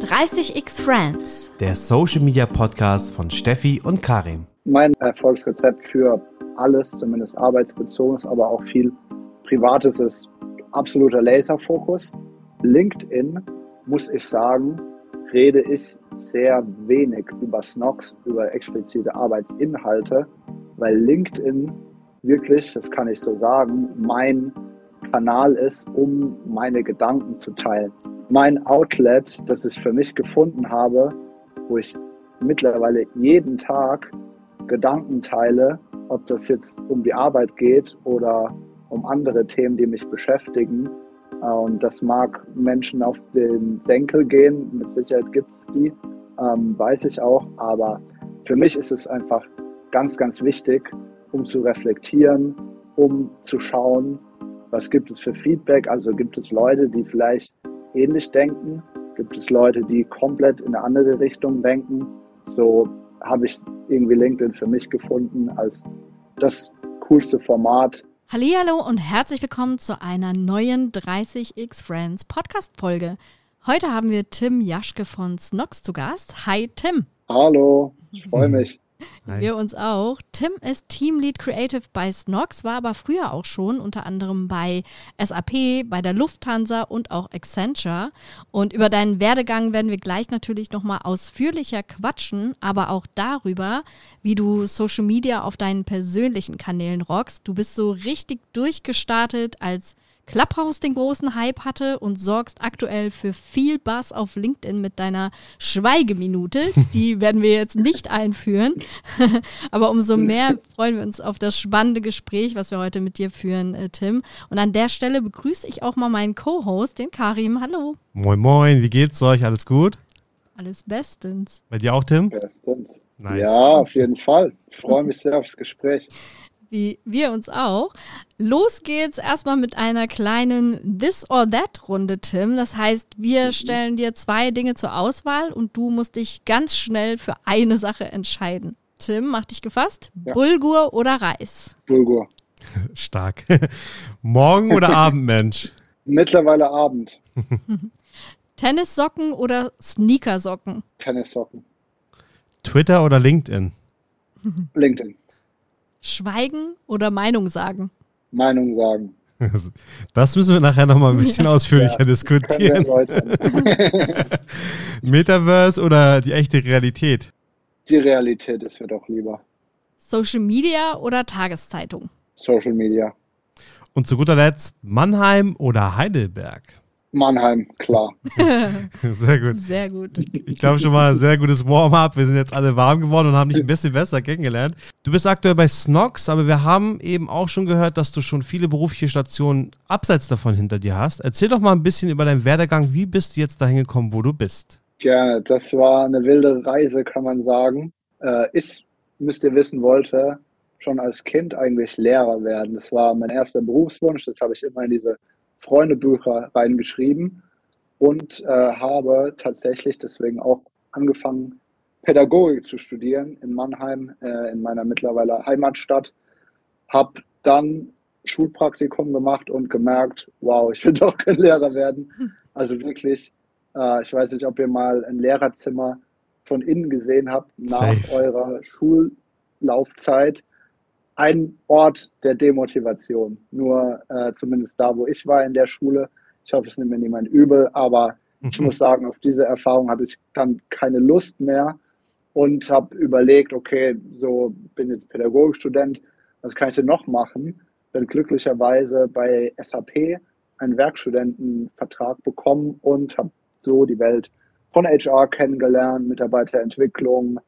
30x Friends. Der Social Media Podcast von Steffi und Karim. Mein Erfolgsrezept für alles, zumindest arbeitsbezogenes, aber auch viel Privates, ist absoluter Laserfokus. LinkedIn, muss ich sagen, rede ich sehr wenig über Snox, über explizite Arbeitsinhalte, weil LinkedIn wirklich, das kann ich so sagen, mein Kanal ist, um meine Gedanken zu teilen. Mein Outlet, das ich für mich gefunden habe, wo ich mittlerweile jeden Tag Gedanken teile, ob das jetzt um die Arbeit geht oder um andere Themen, die mich beschäftigen. Und das mag Menschen auf den Senkel gehen, mit Sicherheit gibt es die, ähm, weiß ich auch. Aber für mich ist es einfach ganz, ganz wichtig, um zu reflektieren, um zu schauen, was gibt es für Feedback. Also gibt es Leute, die vielleicht ähnlich denken, gibt es Leute, die komplett in eine andere Richtung denken. So habe ich irgendwie LinkedIn für mich gefunden als das coolste Format. Hallo und herzlich willkommen zu einer neuen 30x Friends Podcast Folge. Heute haben wir Tim Jaschke von Snox zu Gast. Hi Tim. Hallo, ich freue mich. Hi. Wir uns auch. Tim ist Teamlead Creative bei Snox, war aber früher auch schon unter anderem bei SAP, bei der Lufthansa und auch Accenture. Und über deinen Werdegang werden wir gleich natürlich nochmal ausführlicher quatschen, aber auch darüber, wie du Social Media auf deinen persönlichen Kanälen rockst. Du bist so richtig durchgestartet als Clubhouse den großen Hype hatte und sorgst aktuell für viel Bass auf LinkedIn mit deiner Schweigeminute. Die werden wir jetzt nicht einführen. Aber umso mehr freuen wir uns auf das spannende Gespräch, was wir heute mit dir führen, äh, Tim. Und an der Stelle begrüße ich auch mal meinen Co-Host, den Karim. Hallo. Moin, moin. Wie geht's euch? Alles gut? Alles bestens. Bei dir auch, Tim? Bestens. Nice. Ja, auf jeden Fall. Ich freue mich sehr aufs Gespräch wie wir uns auch. Los geht's erstmal mit einer kleinen This or That Runde, Tim. Das heißt, wir mhm. stellen dir zwei Dinge zur Auswahl und du musst dich ganz schnell für eine Sache entscheiden. Tim, mach dich gefasst. Ja. Bulgur oder Reis? Bulgur. Stark. Morgen oder Abend, Mensch? Mittlerweile Abend. Tennissocken oder Sneakersocken? Tennissocken. Twitter oder LinkedIn? LinkedIn. Schweigen oder Meinung sagen? Meinung sagen. Das müssen wir nachher nochmal ein bisschen ausführlicher ja, diskutieren. Metaverse oder die echte Realität? Die Realität ist mir doch lieber. Social Media oder Tageszeitung? Social Media. Und zu guter Letzt Mannheim oder Heidelberg? Mannheim, klar. sehr gut. Sehr gut. Ich, ich glaube schon mal, sehr gutes Warm-up. Wir sind jetzt alle warm geworden und haben dich ein bisschen besser kennengelernt. Du bist aktuell bei Snox, aber wir haben eben auch schon gehört, dass du schon viele berufliche Stationen abseits davon hinter dir hast. Erzähl doch mal ein bisschen über deinen Werdegang. Wie bist du jetzt dahin gekommen, wo du bist? Gerne. Das war eine wilde Reise, kann man sagen. Äh, ich, müsst ihr wissen, wollte schon als Kind eigentlich Lehrer werden. Das war mein erster Berufswunsch. Das habe ich immer in diese Freundebücher reingeschrieben und äh, habe tatsächlich deswegen auch angefangen, Pädagogik zu studieren in Mannheim, äh, in meiner mittlerweile Heimatstadt. Habe dann Schulpraktikum gemacht und gemerkt, wow, ich will doch kein Lehrer werden. Also wirklich, äh, ich weiß nicht, ob ihr mal ein Lehrerzimmer von innen gesehen habt nach Safe. eurer Schullaufzeit ein Ort der Demotivation. Nur äh, zumindest da, wo ich war in der Schule. Ich hoffe, es nimmt mir niemand übel, aber ich muss sagen, auf diese Erfahrung hatte ich dann keine Lust mehr und habe überlegt, okay, so bin jetzt Pädagogikstudent, was kann ich denn noch machen? Bin glücklicherweise bei SAP einen Werkstudentenvertrag bekommen und habe so die Welt von HR kennengelernt, Mitarbeiterentwicklung,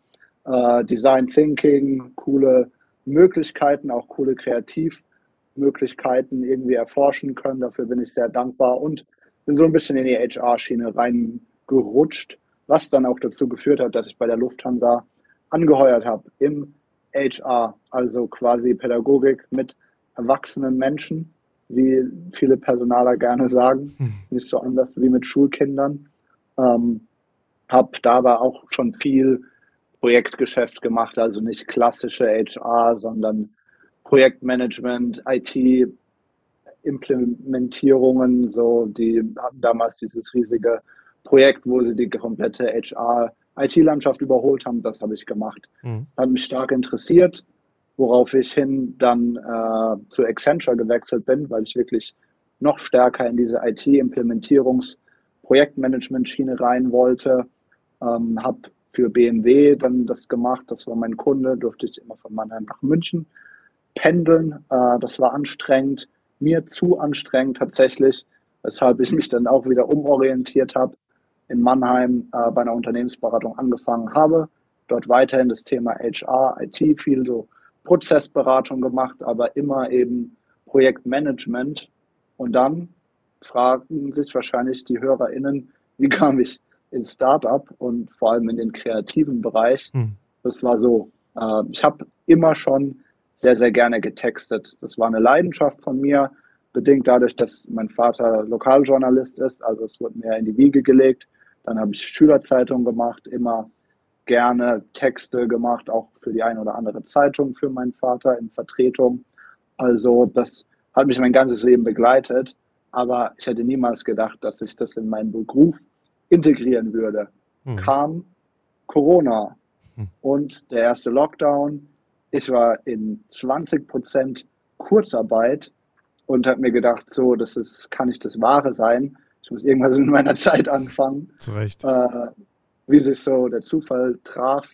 äh, Design Thinking, coole Möglichkeiten, auch coole Kreativmöglichkeiten irgendwie erforschen können. Dafür bin ich sehr dankbar und bin so ein bisschen in die HR-Schiene reingerutscht, was dann auch dazu geführt hat, dass ich bei der Lufthansa angeheuert habe im HR, also quasi Pädagogik mit erwachsenen Menschen, wie viele Personaler gerne sagen, hm. nicht so anders wie mit Schulkindern. Ähm, habe dabei auch schon viel Projektgeschäft gemacht, also nicht klassische HR, sondern Projektmanagement, IT, Implementierungen, so die hatten damals dieses riesige Projekt, wo sie die komplette HR IT-Landschaft überholt haben. Das habe ich gemacht. Mhm. Hat mich stark interessiert, worauf ich hin dann äh, zu Accenture gewechselt bin, weil ich wirklich noch stärker in diese IT-Implementierungs-Projektmanagement-Schiene rein wollte. Ähm, habe für BMW dann das gemacht. Das war mein Kunde, durfte ich immer von Mannheim nach München pendeln. Äh, das war anstrengend, mir zu anstrengend tatsächlich, weshalb ich mich dann auch wieder umorientiert habe in Mannheim äh, bei einer Unternehmensberatung angefangen habe. Dort weiterhin das Thema HR, IT, viel so Prozessberatung gemacht, aber immer eben Projektmanagement. Und dann fragen sich wahrscheinlich die HörerInnen, wie kam ich ins Startup und vor allem in den kreativen Bereich. Hm. Das war so. Äh, ich habe immer schon sehr, sehr gerne getextet. Das war eine Leidenschaft von mir, bedingt dadurch, dass mein Vater Lokaljournalist ist. Also es wurde mir in die Wiege gelegt. Dann habe ich Schülerzeitungen gemacht, immer gerne Texte gemacht, auch für die eine oder andere Zeitung für meinen Vater in Vertretung. Also das hat mich mein ganzes Leben begleitet. Aber ich hätte niemals gedacht, dass ich das in meinen Beruf integrieren würde. Hm. Kam Corona hm. und der erste Lockdown. Ich war in 20 Prozent Kurzarbeit und habe mir gedacht, so, das ist, kann nicht das Wahre sein. Ich muss irgendwas in meiner Zeit anfangen. Zu Recht. Äh, wie sich so der Zufall traf,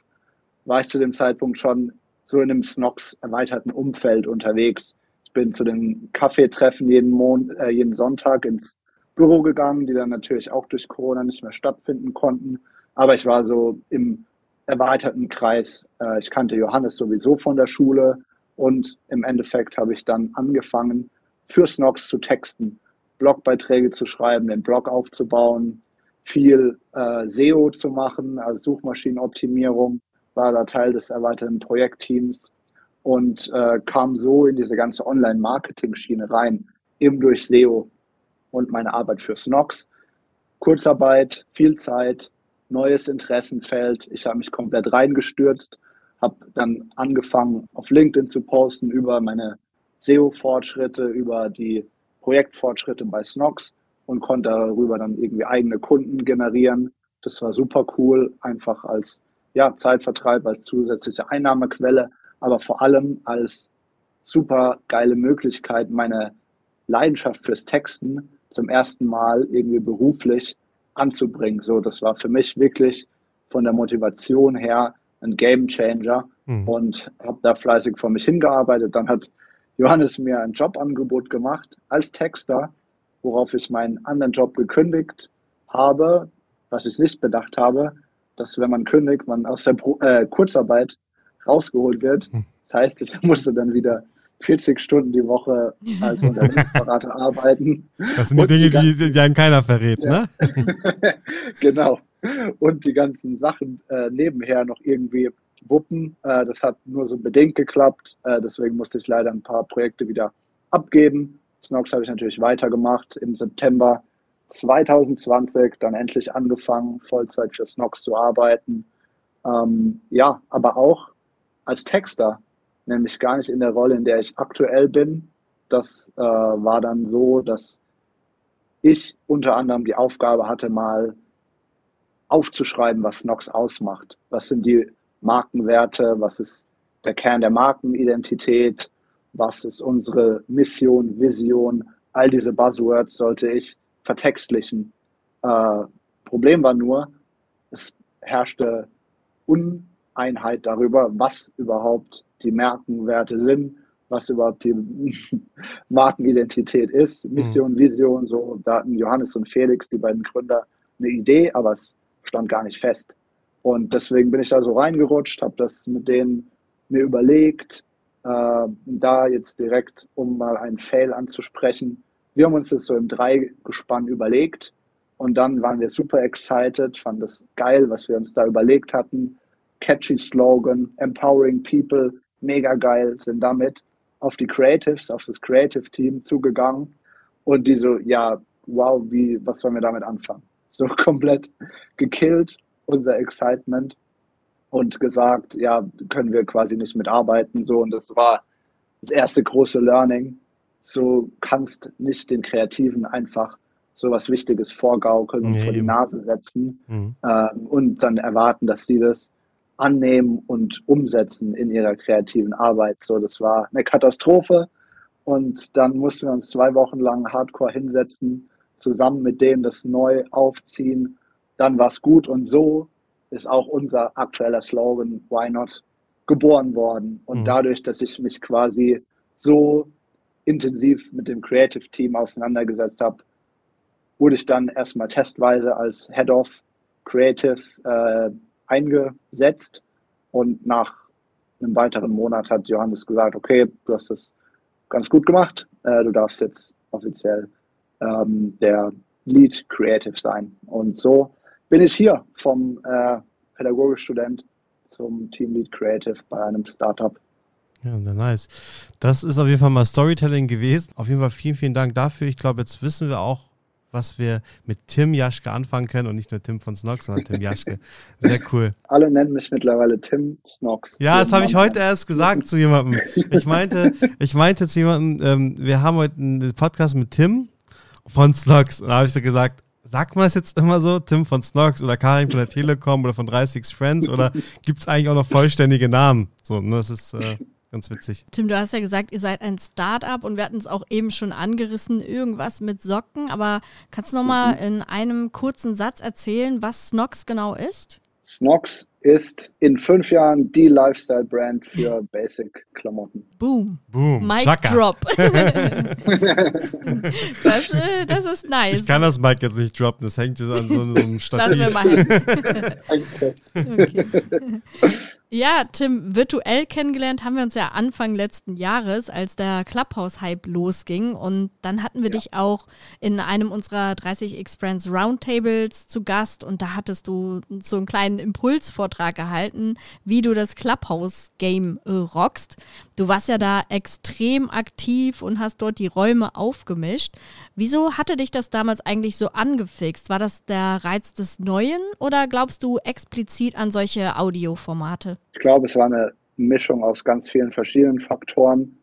war ich zu dem Zeitpunkt schon so in einem Snox erweiterten Umfeld unterwegs. Ich bin zu den Kaffeetreffen jeden, Mon äh, jeden Sonntag ins Büro gegangen, die dann natürlich auch durch Corona nicht mehr stattfinden konnten. Aber ich war so im erweiterten Kreis. Äh, ich kannte Johannes sowieso von der Schule und im Endeffekt habe ich dann angefangen, für Snox zu texten, Blogbeiträge zu schreiben, den Blog aufzubauen, viel äh, SEO zu machen, also Suchmaschinenoptimierung, war da Teil des erweiterten Projektteams und äh, kam so in diese ganze Online-Marketing-Schiene rein, eben durch SEO und meine Arbeit für Snox. Kurzarbeit, viel Zeit, neues Interessenfeld. Ich habe mich komplett reingestürzt, habe dann angefangen, auf LinkedIn zu posten über meine SEO-Fortschritte, über die Projektfortschritte bei Snox und konnte darüber dann irgendwie eigene Kunden generieren. Das war super cool, einfach als ja, Zeitvertreib, als zusätzliche Einnahmequelle, aber vor allem als super geile Möglichkeit, meine Leidenschaft fürs Texten zum ersten Mal irgendwie beruflich anzubringen. So, das war für mich wirklich von der Motivation her ein Game Changer mhm. und habe da fleißig vor mich hingearbeitet. Dann hat Johannes mir ein Jobangebot gemacht als Texter, worauf ich meinen anderen Job gekündigt habe, was ich nicht bedacht habe, dass wenn man kündigt, man aus der Pro äh, Kurzarbeit rausgeholt wird. Hm. Das heißt, ich musste dann wieder 40 Stunden die Woche als Unternehmensberater arbeiten. Das sind die Dinge, die, die, die einem keiner verrät, ja. ne? genau. Und die ganzen Sachen äh, nebenher noch irgendwie wuppen. Äh, das hat nur so bedingt geklappt. Äh, deswegen musste ich leider ein paar Projekte wieder abgeben. Snox habe ich natürlich weitergemacht. Im September 2020 dann endlich angefangen, Vollzeit für Snox zu arbeiten. Ähm, ja, aber auch als Texter, nämlich gar nicht in der Rolle, in der ich aktuell bin. Das äh, war dann so, dass ich unter anderem die Aufgabe hatte, mal aufzuschreiben, was Snox ausmacht. Was sind die Markenwerte? Was ist der Kern der Markenidentität? was ist unsere Mission, Vision, all diese Buzzwords sollte ich vertextlichen. Äh, Problem war nur, es herrschte Uneinheit darüber, was überhaupt die Markenwerte sind, was überhaupt die Markenidentität ist. Mission, mhm. Vision, so. Da hatten Johannes und Felix, die beiden Gründer, eine Idee, aber es stand gar nicht fest. Und deswegen bin ich da so reingerutscht, habe das mit denen mir überlegt, äh, da jetzt direkt, um mal einen Fail anzusprechen, wir haben uns das so im Dreigespann überlegt und dann waren wir super excited, fanden das geil, was wir uns da überlegt hatten. Catchy Slogan, empowering people, mega geil, sind damit auf die Creatives, auf das Creative Team zugegangen und die so, ja, wow, wie, was sollen wir damit anfangen? So komplett gekillt, unser Excitement und gesagt, ja, können wir quasi nicht mitarbeiten. So, und das war das erste große Learning. So kannst nicht den Kreativen einfach so was Wichtiges vorgaukeln und Nee, vor die. Nase setzen Mhm. ähm, und dann erwarten, dass sie das annehmen und umsetzen in ihrer kreativen Arbeit. So, das war eine Katastrophe. Und dann mussten wir uns zwei Wochen lang hardcore hinsetzen, zusammen mit denen das neu aufziehen. Dann war es gut und so ist auch unser aktueller Slogan Why Not geboren worden. Und Mhm. dadurch, dass ich mich quasi so intensiv mit dem Creative Team auseinandergesetzt habe, wurde ich dann erstmal testweise als Head of Creative äh, eingesetzt. Und nach einem weiteren Monat hat Johannes gesagt, okay, du hast das ganz gut gemacht. Äh, du darfst jetzt offiziell ähm, der Lead Creative sein. Und so bin ich hier vom äh, Pädagogikstudent zum Team Lead Creative bei einem Startup. Ja, nice. Das ist auf jeden Fall mal Storytelling gewesen. Auf jeden Fall vielen, vielen Dank dafür. Ich glaube, jetzt wissen wir auch, was wir mit Tim Jaschke anfangen können und nicht nur Tim von Snox, sondern Tim Jaschke. Sehr cool. Alle nennen mich mittlerweile Tim Snox. Ja, das habe ich heute erst gesagt zu jemandem. Ich meinte, ich meinte zu jemandem, ähm, wir haben heute einen Podcast mit Tim von Snox. Und da habe ich so gesagt, sagt man das jetzt immer so, Tim von Snox oder Karim von der Telekom oder von 30 Friends oder gibt es eigentlich auch noch vollständige Namen? So, ne, das ist äh, ganz witzig. Tim, du hast ja gesagt, ihr seid ein Start-up und wir hatten es auch eben schon angerissen, irgendwas mit Socken. Aber kannst du noch mal in einem kurzen Satz erzählen, was Snox genau ist? Snox ist in fünf Jahren die Lifestyle-Brand für Basic-Klamotten. Boom. Boom. Mic Chaka. drop. das, äh, das ist nice. Ich kann das Mic jetzt nicht droppen, das hängt jetzt an so einem Lassen wir Stativ. mal hängen. Okay. Ja, Tim, virtuell kennengelernt haben wir uns ja Anfang letzten Jahres, als der Clubhouse-Hype losging. Und dann hatten wir Ja. dich auch in einem unserer 30x Friends Roundtables zu Gast. Und da hattest du so einen kleinen Impulsvortrag gehalten, wie du das Clubhouse-Game äh, rockst. Du warst ja da extrem aktiv und hast dort die Räume aufgemischt. Wieso hatte dich das damals eigentlich so angefixt? War das der Reiz des Neuen oder glaubst du explizit an solche Audioformate? Ich glaube, es war eine Mischung aus ganz vielen verschiedenen Faktoren.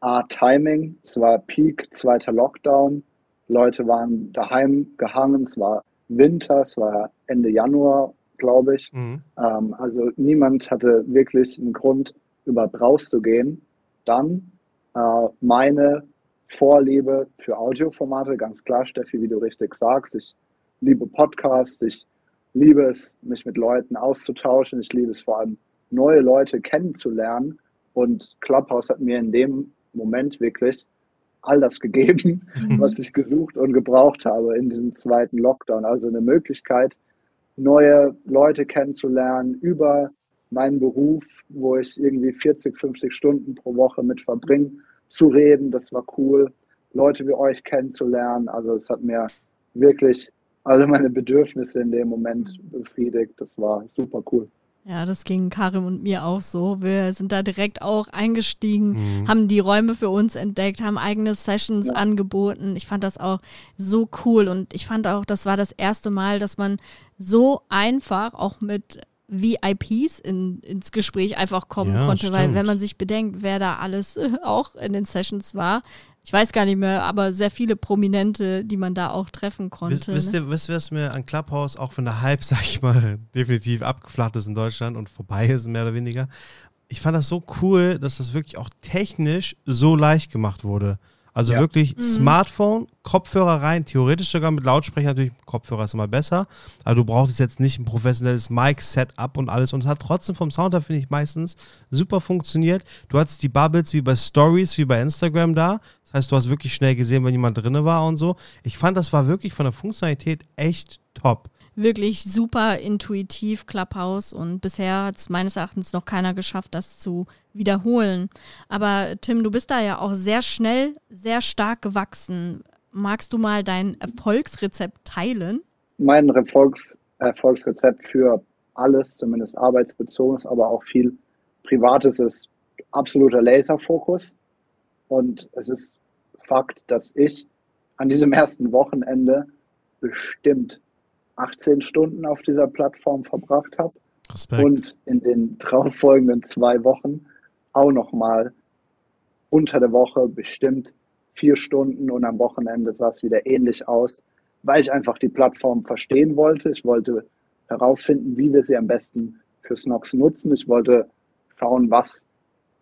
A, Timing, es war Peak, zweiter Lockdown. Leute waren daheim gehangen, es war Winter, es war Ende Januar, glaube ich. Mhm. Ähm, also niemand hatte wirklich einen Grund, überhaupt rauszugehen. Dann äh, meine Vorliebe für Audioformate, ganz klar, Steffi, wie du richtig sagst. Ich liebe Podcasts, ich liebe es, mich mit Leuten auszutauschen. Ich liebe es vor allem, neue Leute kennenzulernen. Und Clubhouse hat mir in dem Moment wirklich all das gegeben, was ich gesucht und gebraucht habe in diesem zweiten Lockdown. Also eine Möglichkeit, neue Leute kennenzulernen über meinen Beruf, wo ich irgendwie 40, 50 Stunden pro Woche mit verbringe, zu reden. Das war cool. Leute wie euch kennenzulernen. Also es hat mir wirklich alle meine Bedürfnisse in dem Moment befriedigt. Das war super cool. Ja, das ging Karim und mir auch so. Wir sind da direkt auch eingestiegen, Mhm. haben die Räume für uns entdeckt, haben eigene Sessions Ja. angeboten. Ich fand das auch so cool und ich fand auch, das war das erste Mal, dass man so einfach auch mit VIPs in, ins Gespräch einfach kommen Ja, konnte, weil stimmt. wenn man sich bedenkt, wer da alles auch in den Sessions war, ich weiß gar nicht mehr, aber sehr viele Prominente, die man da auch treffen konnte. wisst, ne? ihr, wisst ihr, was mir an Clubhouse auch von der Hype, sag ich mal, definitiv abgeflacht ist in Deutschland und vorbei ist, mehr oder weniger? Ich fand das so cool, dass das wirklich auch technisch so leicht gemacht wurde. Also Ja. wirklich Mhm. Smartphone, Kopfhörer rein, theoretisch sogar mit Lautsprecher, natürlich Kopfhörer ist immer besser, aber du brauchst jetzt nicht ein professionelles Mic-Setup und alles und es hat trotzdem vom Sound her, finde ich, meistens super funktioniert. Du hattest die Bubbles wie bei Stories, wie bei Instagram da, das heißt, du hast wirklich schnell gesehen, wenn jemand drinne war und so. Ich fand, das war wirklich von der Funktionalität echt top. Wirklich super intuitiv Clubhouse und bisher hat es meines Erachtens noch keiner geschafft, das zu wiederholen. Aber Tim, du bist da ja auch sehr schnell, sehr stark gewachsen. Magst du mal dein Erfolgsrezept teilen? Mein Erfolgs Erfolgsrezept für alles, zumindest arbeitsbezogenes, aber auch viel Privates, ist absoluter Laserfokus. Und es ist Fakt, dass ich an diesem ersten Wochenende bestimmt 18 Stunden auf dieser Plattform verbracht habe Respekt. und in den darauffolgenden zwei Wochen auch nochmal unter der Woche bestimmt vier Stunden und am Wochenende sah es wieder ähnlich aus. weil ich einfach die Plattform verstehen wollte. Ich wollte herausfinden, wie wir sie am besten für Snox nutzen. Ich wollte schauen, was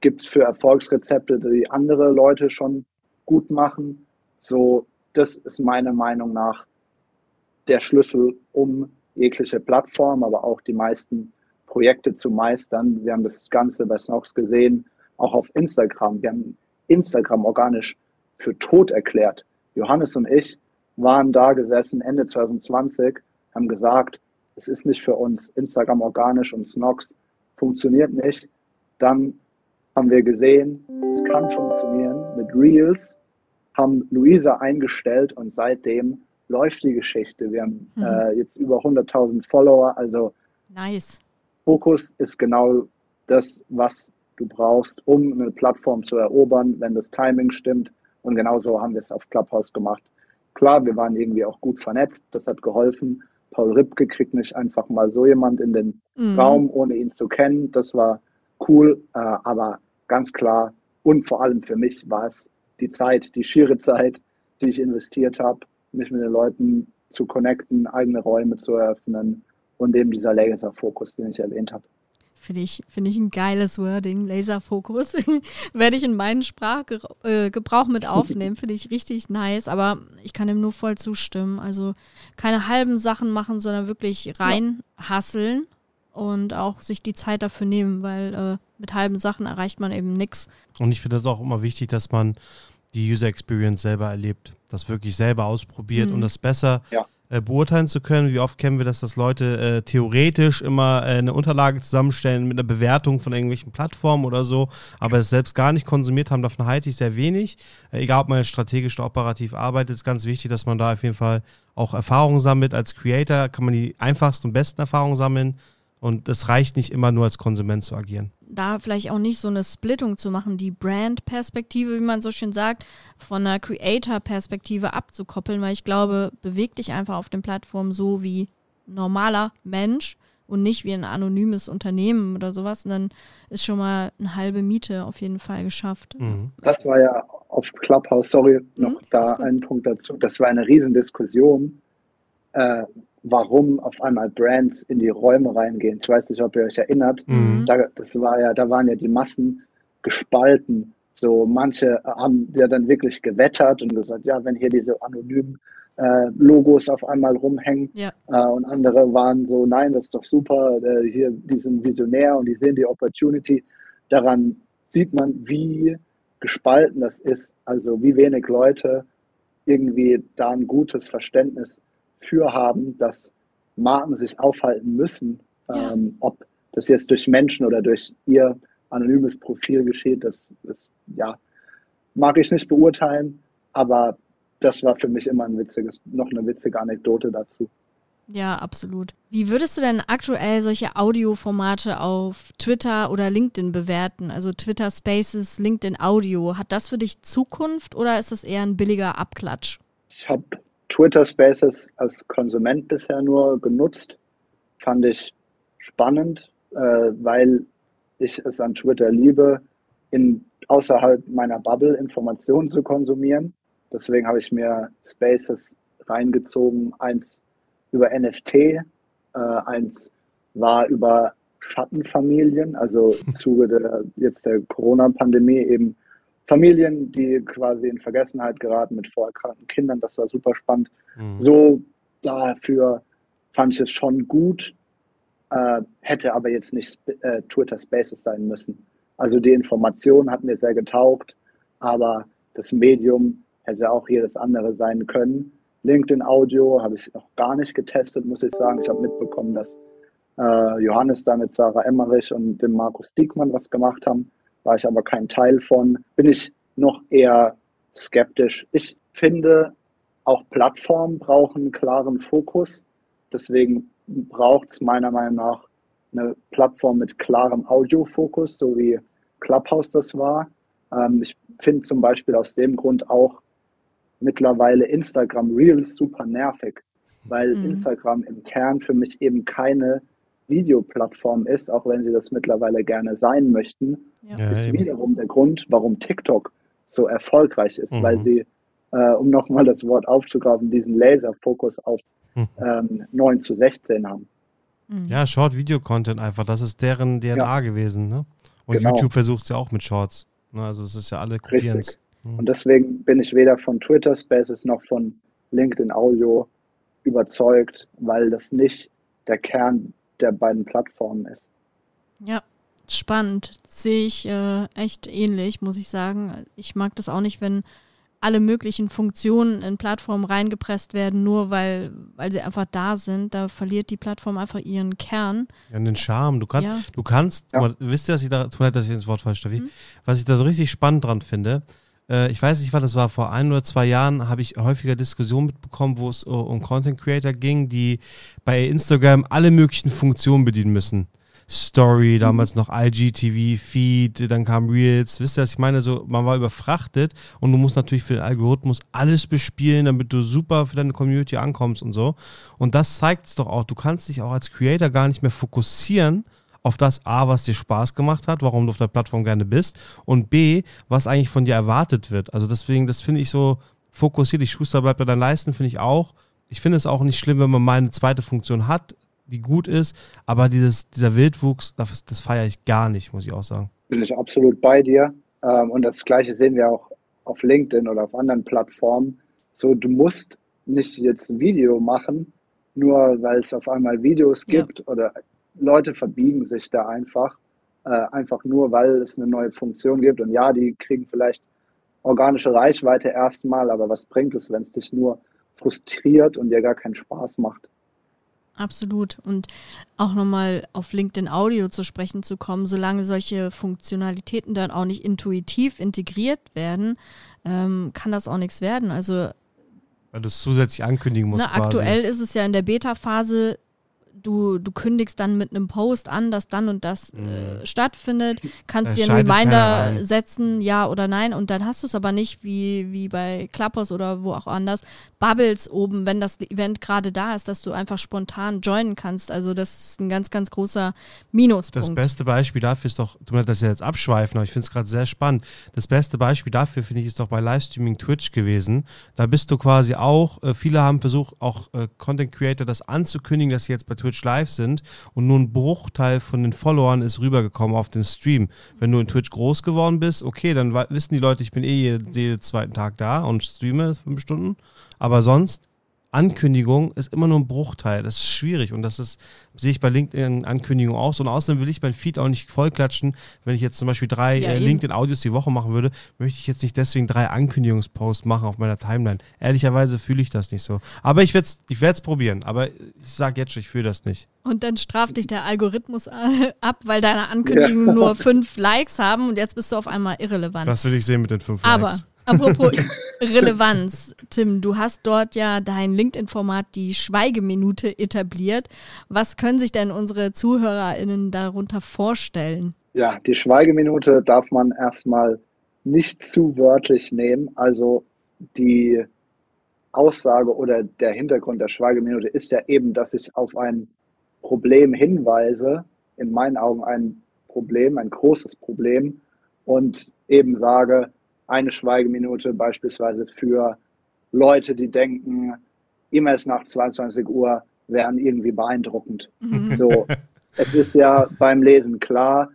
gibt es für Erfolgsrezepte, die andere Leute schon gut machen. So, das ist meiner Meinung nach der Schlüssel, um jegliche Plattform, aber auch die meisten Projekte zu meistern. Wir haben das Ganze bei Snox gesehen, auch auf Instagram. Wir haben Instagram organisch für tot erklärt. Johannes und ich waren da gesessen Ende 2020, haben gesagt, es ist nicht für uns Instagram organisch und Snox funktioniert nicht. Dann haben wir gesehen, es kann funktionieren mit Reels, haben Luisa eingestellt und seitdem läuft die Geschichte. Wir haben mhm. äh, jetzt über 100.000 Follower, also nice. Fokus ist genau das, was du brauchst, um eine Plattform zu erobern, wenn das Timing stimmt. Und genauso haben wir es auf Clubhouse gemacht. Klar, wir waren irgendwie auch gut vernetzt, das hat geholfen. Paul Ripke kriegt nicht einfach mal so jemand in den mhm. Raum, ohne ihn zu kennen. Das war cool, äh, aber ganz klar und vor allem für mich war es die Zeit, die schiere Zeit, die ich investiert habe, mich mit den Leuten zu connecten, eigene Räume zu eröffnen und eben dieser Laser-Fokus, den ich erwähnt habe. Finde ich, find ich ein geiles Wording, Laserfokus. Werde ich in meinen Sprachgebrauch mit aufnehmen, finde ich richtig nice. Aber ich kann dem nur voll zustimmen. Also keine halben Sachen machen, sondern wirklich reinhasseln ja. und auch sich die Zeit dafür nehmen, weil äh, mit halben Sachen erreicht man eben nichts. Und ich finde das auch immer wichtig, dass man die User Experience selber erlebt, das wirklich selber ausprobiert mhm. und das besser ja äh, beurteilen zu können. Wie oft kennen wir das, dass Leute äh, theoretisch immer äh, eine Unterlage zusammenstellen mit einer Bewertung von irgendwelchen Plattformen oder so, aber es selbst gar nicht konsumiert haben. Davon halte ich sehr wenig. Äh, egal, ob man strategisch oder operativ arbeitet, ist ganz wichtig, dass man da auf jeden Fall auch Erfahrungen sammelt. Als Creator kann man die einfachsten und besten Erfahrungen sammeln. Und es reicht nicht immer nur als Konsument zu agieren da vielleicht auch nicht so eine Splittung zu machen, die Brand-Perspektive, wie man so schön sagt, von einer Creator-Perspektive abzukoppeln, weil ich glaube, beweg dich einfach auf den Plattformen so wie normaler Mensch und nicht wie ein anonymes Unternehmen oder sowas. Und dann ist schon mal eine halbe Miete auf jeden Fall geschafft. Mhm. Das war ja auf Clubhouse, sorry, noch mhm, da ein Punkt dazu. Das war eine Riesendiskussion. Äh, warum auf einmal Brands in die Räume reingehen. Ich weiß nicht, ob ihr euch erinnert. Mhm. Da, das war ja, da waren ja die Massen gespalten. So manche haben ja dann wirklich gewettert und gesagt, ja, wenn hier diese anonymen äh, Logos auf einmal rumhängen ja. äh, und andere waren so, nein, das ist doch super, äh, hier die sind visionär und die sehen die Opportunity. Daran sieht man, wie gespalten das ist, also wie wenig Leute irgendwie da ein gutes Verständnis für haben, dass Marken sich aufhalten müssen, ja. ähm, ob das jetzt durch Menschen oder durch ihr anonymes Profil geschieht, das, das ja, mag ich nicht beurteilen, aber das war für mich immer ein witziges, noch eine witzige Anekdote dazu. Ja, absolut. Wie würdest du denn aktuell solche Audioformate auf Twitter oder LinkedIn bewerten? Also Twitter Spaces, LinkedIn Audio. Hat das für dich Zukunft oder ist das eher ein billiger Abklatsch? Ich habe Twitter Spaces als Konsument bisher nur genutzt. Fand ich spannend, äh, weil ich es an Twitter liebe, in, außerhalb meiner Bubble Informationen zu konsumieren. Deswegen habe ich mir Spaces reingezogen. Eins über NFT, äh, eins war über Schattenfamilien, also im Zuge der, jetzt der Corona-Pandemie eben Familien, die quasi in Vergessenheit geraten mit vorerkrankten Kindern. Das war super spannend. Mhm. So dafür fand ich es schon gut, äh, hätte aber jetzt nicht äh, Twitter Spaces sein müssen. Also die Information hat mir sehr getaugt, aber das Medium hätte auch jedes andere sein können. LinkedIn Audio habe ich noch gar nicht getestet, muss ich sagen. Ich habe mitbekommen, dass äh, Johannes da mit Sarah Emmerich und dem Markus Diekmann was gemacht haben war ich aber kein Teil von, bin ich noch eher skeptisch. Ich finde, auch Plattformen brauchen einen klaren Fokus. Deswegen braucht es meiner Meinung nach eine Plattform mit klarem Audiofokus, so wie Clubhouse das war. Ähm, ich finde zum Beispiel aus dem Grund auch mittlerweile Instagram Reels super nervig, weil mhm. Instagram im Kern für mich eben keine Videoplattform ist, auch wenn sie das mittlerweile gerne sein möchten, ja. ist wiederum der Grund, warum TikTok so erfolgreich ist, mhm. weil sie äh, um nochmal das Wort aufzugreifen, diesen Laserfokus auf hm. ähm, 9 zu 16 haben. Mhm. Ja, Short-Video-Content einfach, das ist deren DNA ja. gewesen. Ne? Und genau. YouTube versucht es ja auch mit Shorts. Ne? Also es ist ja alle kopieren mhm. Und deswegen bin ich weder von Twitter Spaces noch von LinkedIn Audio überzeugt, weil das nicht der Kern der beiden Plattformen ist. Ja, spannend. Sehe ich äh, echt ähnlich, muss ich sagen. Ich mag das auch nicht, wenn alle möglichen Funktionen in Plattformen reingepresst werden, nur weil, weil sie einfach da sind. Da verliert die Plattform einfach ihren Kern. Ja, den Charme. Du kannst, ja. du kannst, ja. mal, wisst ihr, dass ich da, tut mir leid, dass ich ins Wort falsch mhm. was ich da so richtig spannend dran finde, äh, ich weiß nicht, wann das war, vor ein oder zwei Jahren habe ich häufiger Diskussionen mitbekommen, wo es uh, um Content Creator ging, die bei Instagram alle möglichen Funktionen bedienen müssen. Story, damals noch IGTV, Feed, dann kam Reels. Wisst ihr, was ich meine? So, man war überfrachtet und du musst natürlich für den Algorithmus alles bespielen, damit du super für deine Community ankommst und so. Und das zeigt es doch auch. Du kannst dich auch als Creator gar nicht mehr fokussieren auf das A, was dir Spaß gemacht hat, warum du auf der Plattform gerne bist und B, was eigentlich von dir erwartet wird. Also deswegen, das finde ich so fokussiert. Die Schuster bleibt bei deinen Leisten, finde ich auch. Ich finde es auch nicht schlimm, wenn man mal eine zweite Funktion hat, die gut ist, aber dieses, dieser Wildwuchs, das, das feiere ich gar nicht, muss ich auch sagen. Bin ich absolut bei dir. Ähm, und das Gleiche sehen wir auch auf LinkedIn oder auf anderen Plattformen. So, du musst nicht jetzt ein Video machen, nur weil es auf einmal Videos gibt ja. oder Leute verbiegen sich da einfach, äh, einfach nur, weil es eine neue Funktion gibt. Und ja, die kriegen vielleicht organische Reichweite erstmal, aber was bringt es, wenn es dich nur frustriert und dir gar keinen Spaß macht? Absolut. Und auch nochmal auf LinkedIn Audio zu sprechen zu kommen, solange solche Funktionalitäten dann auch nicht intuitiv integriert werden, ähm, kann das auch nichts werden. Also weil du es zusätzlich ankündigen musst. Na, aktuell ist es ja in der Beta-Phase du, du kündigst dann mit einem Post an, dass dann und das äh, mhm. stattfindet, kannst dir einen Reminder setzen, ja oder nein, und dann hast du es aber nicht wie, wie bei Klappers oder wo auch anders, Bubbles oben, wenn das Event gerade da ist, dass du einfach spontan joinen kannst. Also das ist ein ganz, ganz großer Minuspunkt. Das beste Beispiel dafür ist doch, du möchtest das ja jetzt abschweifen, aber ich finde es gerade sehr spannend. Das beste Beispiel dafür, finde ich, ist doch bei Livestreaming Twitch gewesen. Da bist du quasi auch, äh, viele haben versucht, auch äh, Content Creator das anzukündigen, dass sie jetzt bei Twitch Twitch live sind und nur ein Bruchteil von den Followern ist rübergekommen auf den Stream. Wenn du in Twitch groß geworden bist, okay, dann wissen die Leute, ich bin eh jeden, jeden zweiten Tag da und streame fünf Stunden. Aber sonst Ankündigung ist immer nur ein Bruchteil. Das ist schwierig und das ist, sehe ich bei LinkedIn-Ankündigungen auch so. Und außerdem will ich mein Feed auch nicht vollklatschen. Wenn ich jetzt zum Beispiel drei ja, äh, LinkedIn-Audios die Woche machen würde, möchte ich jetzt nicht deswegen drei Ankündigungsposts machen auf meiner Timeline. Ehrlicherweise fühle ich das nicht so. Aber ich werde es ich werd's probieren. Aber ich sage jetzt schon, ich fühle das nicht. Und dann straft dich der Algorithmus ab, weil deine Ankündigungen ja. nur fünf Likes haben und jetzt bist du auf einmal irrelevant. Das will ich sehen mit den fünf Aber Likes. Apropos Relevanz, Tim, du hast dort ja dein LinkedIn-Format die Schweigeminute etabliert. Was können sich denn unsere ZuhörerInnen darunter vorstellen? Ja, die Schweigeminute darf man erstmal nicht zu wörtlich nehmen. Also die Aussage oder der Hintergrund der Schweigeminute ist ja eben, dass ich auf ein Problem hinweise, in meinen Augen ein Problem, ein großes Problem und eben sage, eine Schweigeminute beispielsweise für Leute, die denken, E-Mails nach 22 Uhr wären irgendwie beeindruckend. Mhm. So, es ist ja beim Lesen klar,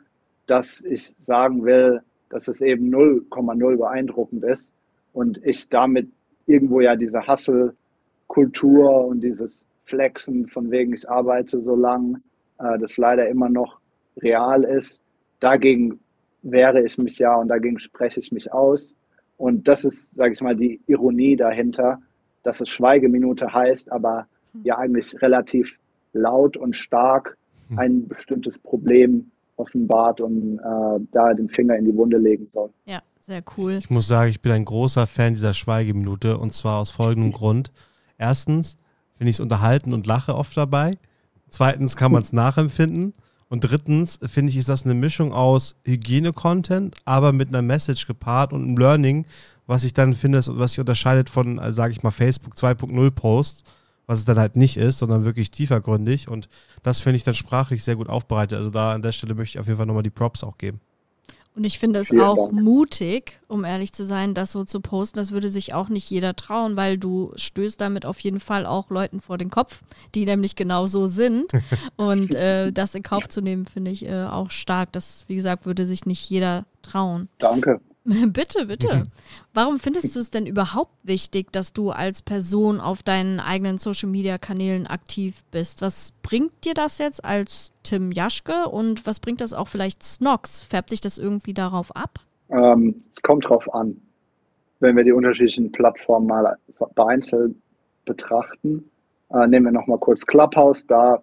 dass ich sagen will, dass es eben 0,0 beeindruckend ist und ich damit irgendwo ja diese Hustle-Kultur und dieses Flexen von wegen ich arbeite so lang, äh, das leider immer noch real ist, dagegen wehre ich mich ja und dagegen spreche ich mich aus. Und das ist, sage ich mal, die Ironie dahinter, dass es Schweigeminute heißt, aber hm. ja eigentlich relativ laut und stark hm. ein bestimmtes Problem offenbart und äh, da den Finger in die Wunde legen soll. Ja, sehr cool. Ich muss sagen, ich bin ein großer Fan dieser Schweigeminute und zwar aus folgendem Grund. Erstens finde ich es unterhalten und lache oft dabei. Zweitens kann man es nachempfinden. Und drittens finde ich, ist das eine Mischung aus Hygiene-Content, aber mit einer Message gepaart und einem Learning, was ich dann finde, was sich unterscheidet von, also sage ich mal, Facebook 2.0 Posts, was es dann halt nicht ist, sondern wirklich tiefergründig. Und das finde ich dann sprachlich sehr gut aufbereitet. Also da an der Stelle möchte ich auf jeden Fall nochmal die Props auch geben. Und ich finde es Vielen auch Dank. mutig, um ehrlich zu sein, das so zu posten. Das würde sich auch nicht jeder trauen, weil du stößt damit auf jeden Fall auch Leuten vor den Kopf, die nämlich genau so sind. Und äh, das in Kauf zu nehmen, finde ich äh, auch stark. Das, wie gesagt, würde sich nicht jeder trauen. Danke. bitte, bitte. Warum findest du es denn überhaupt wichtig, dass du als Person auf deinen eigenen Social-Media-Kanälen aktiv bist? Was bringt dir das jetzt als Tim Jaschke und was bringt das auch vielleicht Snox? Färbt sich das irgendwie darauf ab? Ähm, es kommt drauf an. Wenn wir die unterschiedlichen Plattformen mal vereinzelt betrachten, äh, nehmen wir nochmal kurz Clubhouse. Da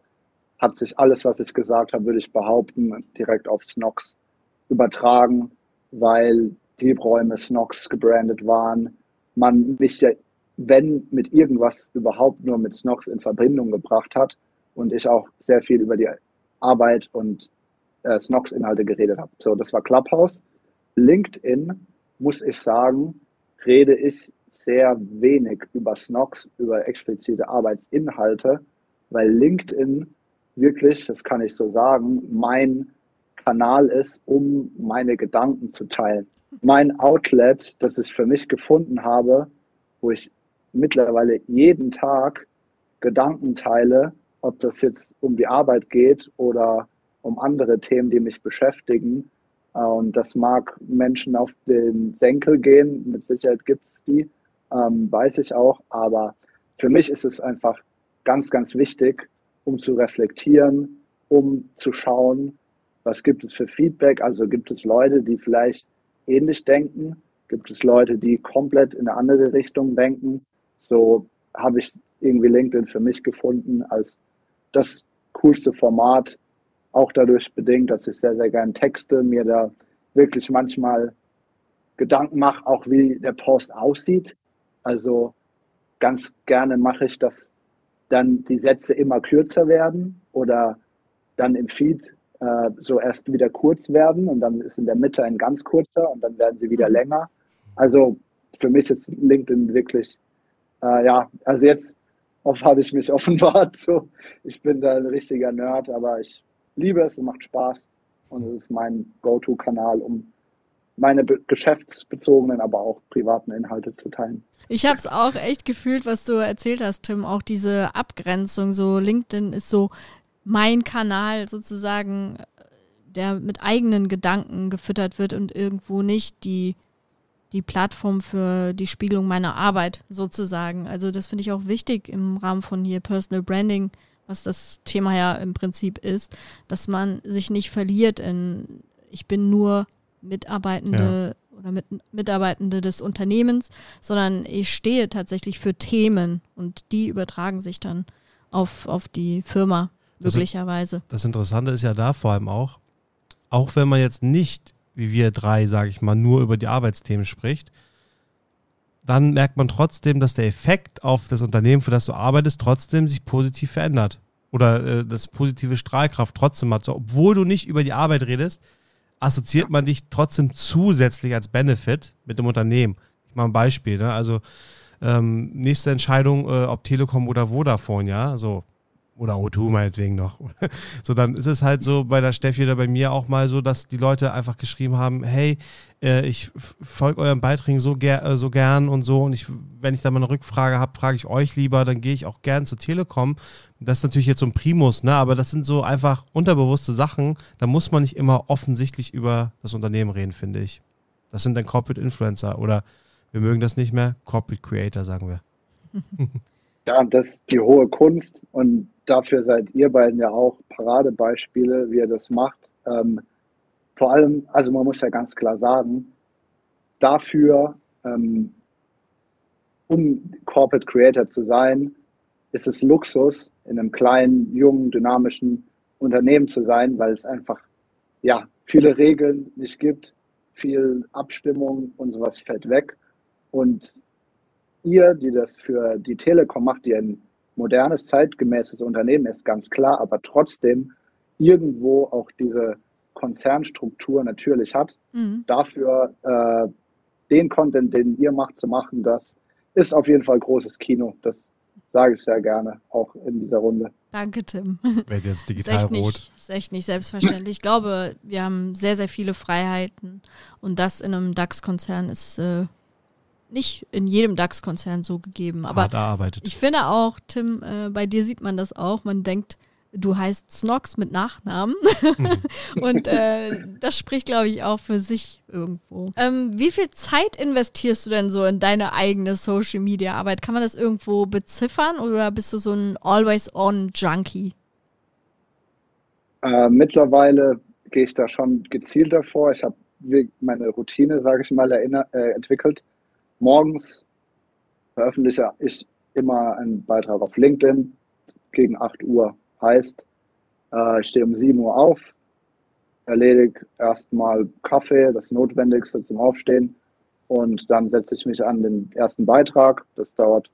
hat sich alles, was ich gesagt habe, würde ich behaupten, direkt auf Snox übertragen, weil die Räume Snox gebrandet waren, man mich ja, wenn mit irgendwas überhaupt nur mit Snox in Verbindung gebracht hat und ich auch sehr viel über die Arbeit und äh, Snox-Inhalte geredet habe. So, das war Clubhouse. LinkedIn, muss ich sagen, rede ich sehr wenig über Snox, über explizite Arbeitsinhalte, weil LinkedIn wirklich, das kann ich so sagen, mein Kanal ist, um meine Gedanken zu teilen mein Outlet, das ich für mich gefunden habe, wo ich mittlerweile jeden Tag Gedanken teile, ob das jetzt um die Arbeit geht oder um andere Themen, die mich beschäftigen. Äh, und das mag Menschen auf den Senkel gehen, mit Sicherheit gibt es die, ähm, weiß ich auch. Aber für mich ist es einfach ganz, ganz wichtig, um zu reflektieren, um zu schauen, was gibt es für Feedback. Also gibt es Leute, die vielleicht ähnlich denken, gibt es Leute, die komplett in eine andere Richtung denken. So habe ich irgendwie LinkedIn für mich gefunden als das coolste Format, auch dadurch bedingt, dass ich sehr, sehr gerne texte, mir da wirklich manchmal Gedanken mache, auch wie der Post aussieht. Also ganz gerne mache ich, dass dann die Sätze immer kürzer werden oder dann im Feed äh, so erst wieder kurz werden und dann ist in der Mitte ein ganz kurzer und dann werden sie wieder mhm. länger. Also für mich ist LinkedIn wirklich, äh, ja, also jetzt habe ich mich offenbart. So, ich bin da ein richtiger Nerd, aber ich liebe es, es macht Spaß und es ist mein Go-To-Kanal, um meine geschäftsbezogenen, aber auch privaten Inhalte zu teilen. Ich habe es auch echt gefühlt, was du erzählt hast, Tim, auch diese Abgrenzung. So LinkedIn ist so mein Kanal sozusagen, der mit eigenen Gedanken gefüttert wird und irgendwo nicht die, die Plattform für die Spiegelung meiner Arbeit sozusagen. Also das finde ich auch wichtig im Rahmen von hier Personal Branding, was das Thema ja im Prinzip ist, dass man sich nicht verliert in, ich bin nur Mitarbeitende ja. oder mit, Mitarbeitende des Unternehmens, sondern ich stehe tatsächlich für Themen und die übertragen sich dann auf, auf die Firma möglicherweise. Das, das Interessante ist ja da vor allem auch, auch wenn man jetzt nicht, wie wir drei, sage ich mal, nur über die Arbeitsthemen spricht, dann merkt man trotzdem, dass der Effekt auf das Unternehmen, für das du arbeitest, trotzdem sich positiv verändert. Oder äh, das positive Strahlkraft trotzdem hat. So, obwohl du nicht über die Arbeit redest, assoziiert man dich trotzdem zusätzlich als Benefit mit dem Unternehmen. Ich mache ein Beispiel. Ne? Also ähm, nächste Entscheidung, äh, ob Telekom oder Vodafone, ja, so oder O2 meinetwegen noch. so, dann ist es halt so bei der Steffi oder bei mir auch mal so, dass die Leute einfach geschrieben haben, hey, äh, ich folge euren Beiträgen so, ger äh, so gern und so und ich, wenn ich da mal eine Rückfrage habe, frage ich euch lieber, dann gehe ich auch gern zur Telekom. Das ist natürlich jetzt so ein Primus, ne? aber das sind so einfach unterbewusste Sachen, da muss man nicht immer offensichtlich über das Unternehmen reden, finde ich. Das sind dann Corporate Influencer oder wir mögen das nicht mehr, Corporate Creator, sagen wir. Ja, das ist die hohe Kunst und dafür seid ihr beiden ja auch Paradebeispiele, wie ihr das macht. Ähm, vor allem, also man muss ja ganz klar sagen, dafür, ähm, um Corporate Creator zu sein, ist es Luxus, in einem kleinen, jungen, dynamischen Unternehmen zu sein, weil es einfach ja viele Regeln nicht gibt, viel Abstimmung und sowas fällt weg. Und ihr, die das für die Telekom macht, die ein modernes, zeitgemäßes Unternehmen ist, ganz klar, aber trotzdem irgendwo auch diese Konzernstruktur natürlich hat. Mhm. Dafür äh, den Content, den ihr macht, zu machen, das ist auf jeden Fall großes Kino. Das sage ich sehr gerne, auch in dieser Runde. Danke, Tim. Wird jetzt digital ist echt rot. Nicht, ist echt nicht selbstverständlich. Ich glaube, wir haben sehr, sehr viele Freiheiten und das in einem DAX-Konzern ist äh, nicht in jedem DAX-Konzern so gegeben. Aber Hart erarbeitet. ich finde auch, Tim, äh, bei dir sieht man das auch. Man denkt, du heißt Snox mit Nachnamen. und äh, das spricht, glaube ich, auch für sich irgendwo. Ähm, wie viel Zeit investierst du denn so in deine eigene Social Media Arbeit? Kann man das irgendwo beziffern oder bist du so ein Always-On-Junkie? Äh, mittlerweile gehe ich da schon gezielt davor. Ich habe meine Routine, sage ich mal, äh, entwickelt. Morgens veröffentliche ich immer einen Beitrag auf LinkedIn gegen 8 Uhr Heißt, äh, ich stehe um 7 Uhr auf, erledige erstmal Kaffee, das Notwendigste zum Aufstehen. Und dann setze ich mich an den ersten Beitrag. Das dauert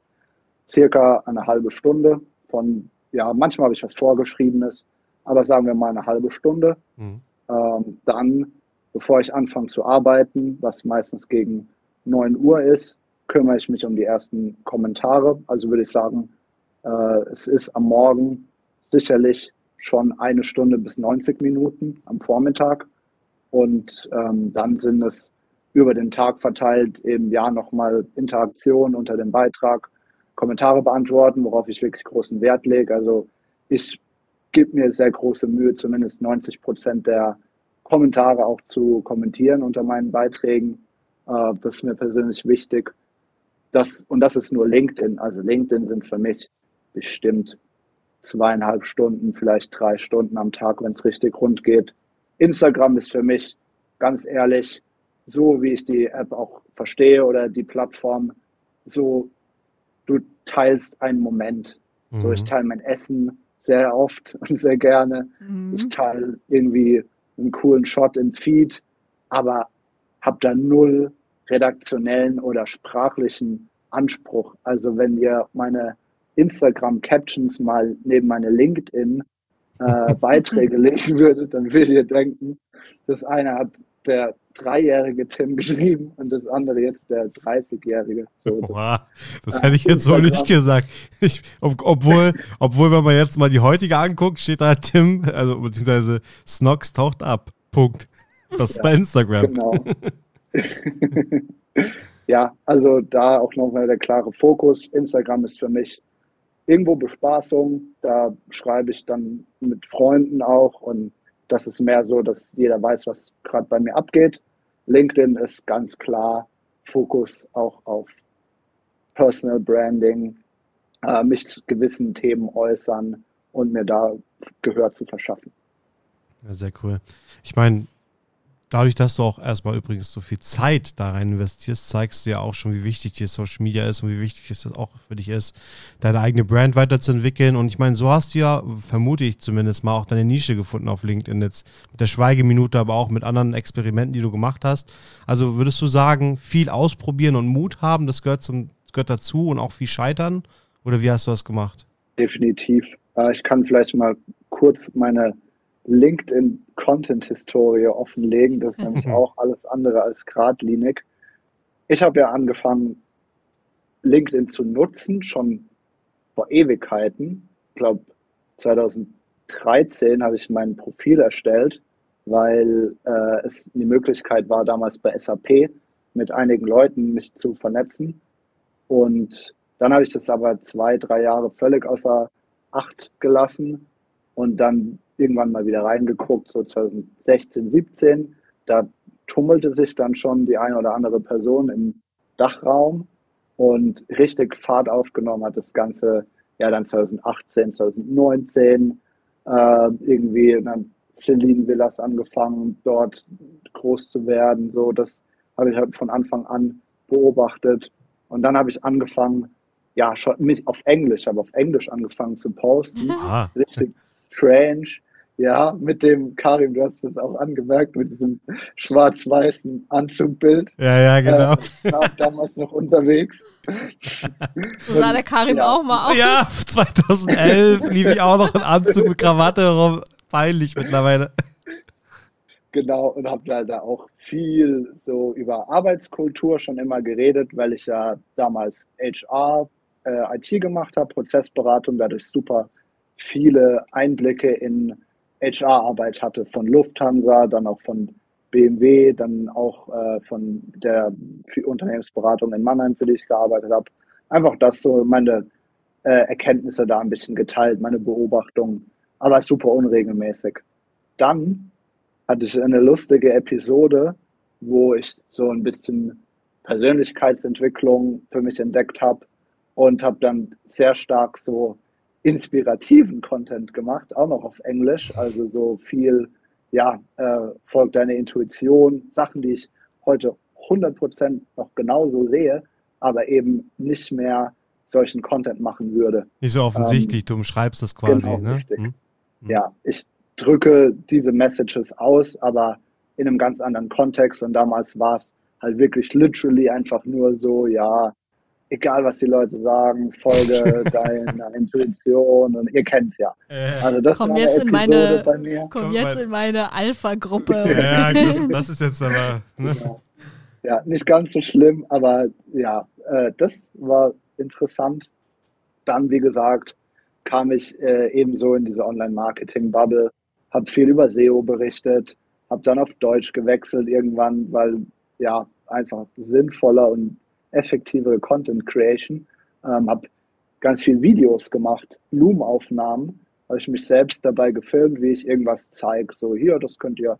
circa eine halbe Stunde. Von, ja, manchmal habe ich was Vorgeschriebenes, aber sagen wir mal eine halbe Stunde. Mhm. Ähm, dann, bevor ich anfange zu arbeiten, was meistens gegen 9 Uhr ist, kümmere ich mich um die ersten Kommentare. Also würde ich sagen, äh, es ist am Morgen sicherlich schon eine Stunde bis 90 Minuten am Vormittag. Und ähm, dann sind es über den Tag verteilt eben ja nochmal Interaktion unter dem Beitrag, Kommentare beantworten, worauf ich wirklich großen Wert lege. Also ich gebe mir sehr große Mühe, zumindest 90 Prozent der Kommentare auch zu kommentieren unter meinen Beiträgen. Äh, das ist mir persönlich wichtig. Das, und das ist nur LinkedIn. Also LinkedIn sind für mich bestimmt zweieinhalb Stunden, vielleicht drei Stunden am Tag, wenn es richtig rund geht. Instagram ist für mich ganz ehrlich, so wie ich die App auch verstehe oder die Plattform, so du teilst einen Moment. Mhm. So, ich mhm. teile mein Essen sehr oft und sehr gerne. Mhm. Ich teile irgendwie einen coolen Shot im Feed, aber habe da null redaktionellen oder sprachlichen Anspruch. Also wenn ihr meine Instagram-Captions mal neben meine LinkedIn-Beiträge äh, legen würde, dann würdet ihr denken, das eine hat der dreijährige Tim geschrieben und das andere jetzt der 30-jährige. So, das, das hätte ich jetzt so nicht gesagt. Ich, ob, obwohl, obwohl, wenn man jetzt mal die heutige anguckt, steht da Tim, also beziehungsweise Snox taucht ab. Punkt. Das ist ja, bei Instagram. Genau. ja, also da auch nochmal der klare Fokus. Instagram ist für mich irgendwo Bespaßung. Da schreibe ich dann mit Freunden auch und das ist mehr so, dass jeder weiß, was gerade bei mir abgeht. LinkedIn ist ganz klar Fokus auch auf Personal Branding, äh, mich zu gewissen Themen äußern und mir da Gehör zu verschaffen. Ja, sehr cool. Ich meine, dadurch, dass du auch erstmal übrigens so viel Zeit da rein investierst, zeigst du ja auch schon, wie wichtig dir Social Media ist und wie wichtig es auch für dich ist, deine eigene Brand weiterzuentwickeln. Und ich meine, so hast du ja, vermute ich zumindest mal, auch deine Nische gefunden auf LinkedIn jetzt mit der Schweigeminute, aber auch mit anderen Experimenten, die du gemacht hast. Also würdest du sagen, viel ausprobieren und Mut haben, das gehört, zum, das gehört dazu und auch viel scheitern? Oder wie hast du das gemacht? Definitiv. Äh, ich kann vielleicht mal kurz meine LinkedIn-Content-Historie offenlegen. Das ist nämlich auch alles andere als geradlinig. Ich habe ja angefangen, LinkedIn zu nutzen, schon vor Ewigkeiten. Ich glaube, 2013 habe ich mein Profil erstellt, weil äh, es die Möglichkeit war, damals bei SAP mit einigen Leuten mich zu vernetzen. Und dann habe ich das aber zwei, drei Jahre völlig außer Acht gelassen. Und dann irgendwann mal wieder reingeguckt, so 2016, 17. Da tummelte sich dann schon die eine oder andere Person im Dachraum und richtig Fahrt aufgenommen hat das Ganze ja dann 2018, 2019 äh, irgendwie dann Celine Villas angefangen, dort groß zu werden. So, das habe ich halt von Anfang an beobachtet. Und dann habe ich angefangen, ja, schon mich auf Englisch, habe auf Englisch angefangen zu posten. Ah. Richtig strange. Ja, mit dem, Karim, du hast das auch angemerkt, mit diesem schwarz-weißen Anzugbild. Ja, ja, genau. Äh, war damals noch unterwegs. So sah der Karim ja. auch mal aus. Ja, 2011 lief ich auch noch in Anzug mit Krawatte herum. Peinlich mittlerweile. Genau, und habe da auch viel so über Arbeitskultur schon immer geredet, weil ich ja damals HR äh, IT gemacht habe, Prozessberatung, dadurch super viele Einblicke in HR-Arbeit hatte, von Lufthansa, dann auch von BMW, dann auch äh, von der Unternehmensberatung in Mannheim, für die ich gearbeitet habe. Einfach das so meine äh, Erkenntnisse da ein bisschen geteilt, meine Beobachtungen, aber super unregelmäßig. Dann hatte ich eine lustige Episode, wo ich so ein bisschen Persönlichkeitsentwicklung für mich entdeckt habe und habe dann sehr stark so inspirativen Content gemacht, auch noch auf Englisch, also so viel, ja, äh, folgt deine Intuition, Sachen, die ich heute 100% noch genauso sehe, aber eben nicht mehr solchen Content machen würde. Nicht so offensichtlich, ähm, du umschreibst das quasi, genau, ne? Richtig. Hm? hm? Ja, ich drücke diese Messages aus, aber in einem ganz anderen Kontext und damals war es halt wirklich literally einfach nur so, ja, egal was die Leute sagen, folge deiner Intuition und ihr kennt es ja. Also das komm jetzt in meine, komm jetzt in meine Alpha-Gruppe. Ja, das, das, ist jetzt aber. Ne? Ja. ja. nicht ganz so schlimm, aber ja, äh, das war interessant. Dann, wie gesagt, kam ich äh, ebenso in diese Online-Marketing-Bubble, habe viel über SEO berichtet, habe dann auf Deutsch gewechselt irgendwann, weil ja einfach sinnvoller und effektivere Content Creation. Ähm, habe ganz viel Videos gemacht, Loom-Aufnahmen, habe ich mich selbst dabei gefilmt, wie ich irgendwas zeige. So hier, das könnt ihr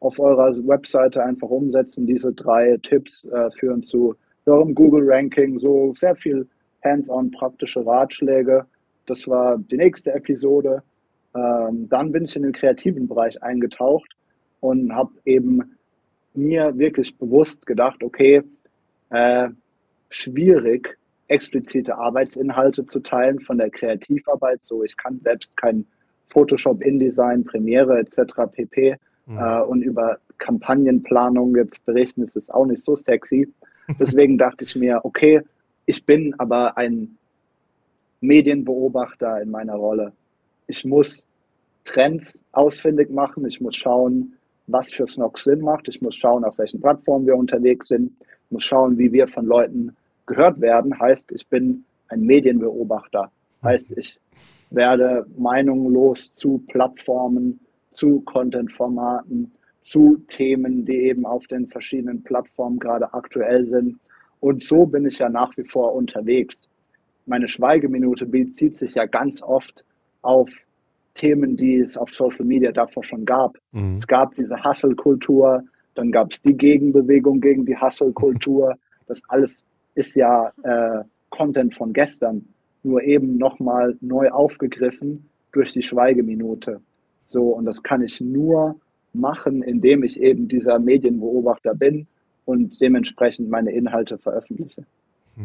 auf eurer Webseite einfach umsetzen. Diese drei Tipps äh, führen zu höherem Google-Ranking, so sehr viel hands-on praktische Ratschläge. Das war die nächste Episode. Ähm, dann bin ich in den kreativen Bereich eingetaucht und habe eben mir wirklich bewusst gedacht, okay, äh, schwierig, explizite Arbeitsinhalte zu teilen von der Kreativarbeit. So, ich kann selbst kein Photoshop, InDesign, Premiere etc. pp. Mhm. Äh, und über Kampagnenplanung jetzt berichten, ist es auch nicht so sexy. Deswegen dachte ich mir, okay, ich bin aber ein Medienbeobachter in meiner Rolle. Ich muss Trends ausfindig machen. Ich muss schauen, was für Snox Sinn macht. Ich muss schauen, auf welchen Plattformen wir unterwegs sind. Muss schauen, wie wir von Leuten gehört werden. Heißt, ich bin ein Medienbeobachter. Heißt, ich werde meinungslos zu Plattformen, zu Content-Formaten, zu Themen, die eben auf den verschiedenen Plattformen gerade aktuell sind. Und so bin ich ja nach wie vor unterwegs. Meine Schweigeminute bezieht sich ja ganz oft auf Themen, die es auf Social Media davor schon gab. Mhm. Es gab diese Hustle-Kultur, dann gab es die Gegenbewegung gegen die Hustle-Kultur. Das alles ist ja äh, Content von gestern, nur eben nochmal neu aufgegriffen durch die Schweigeminute. So, und das kann ich nur machen, indem ich eben dieser Medienbeobachter bin und dementsprechend meine Inhalte veröffentliche.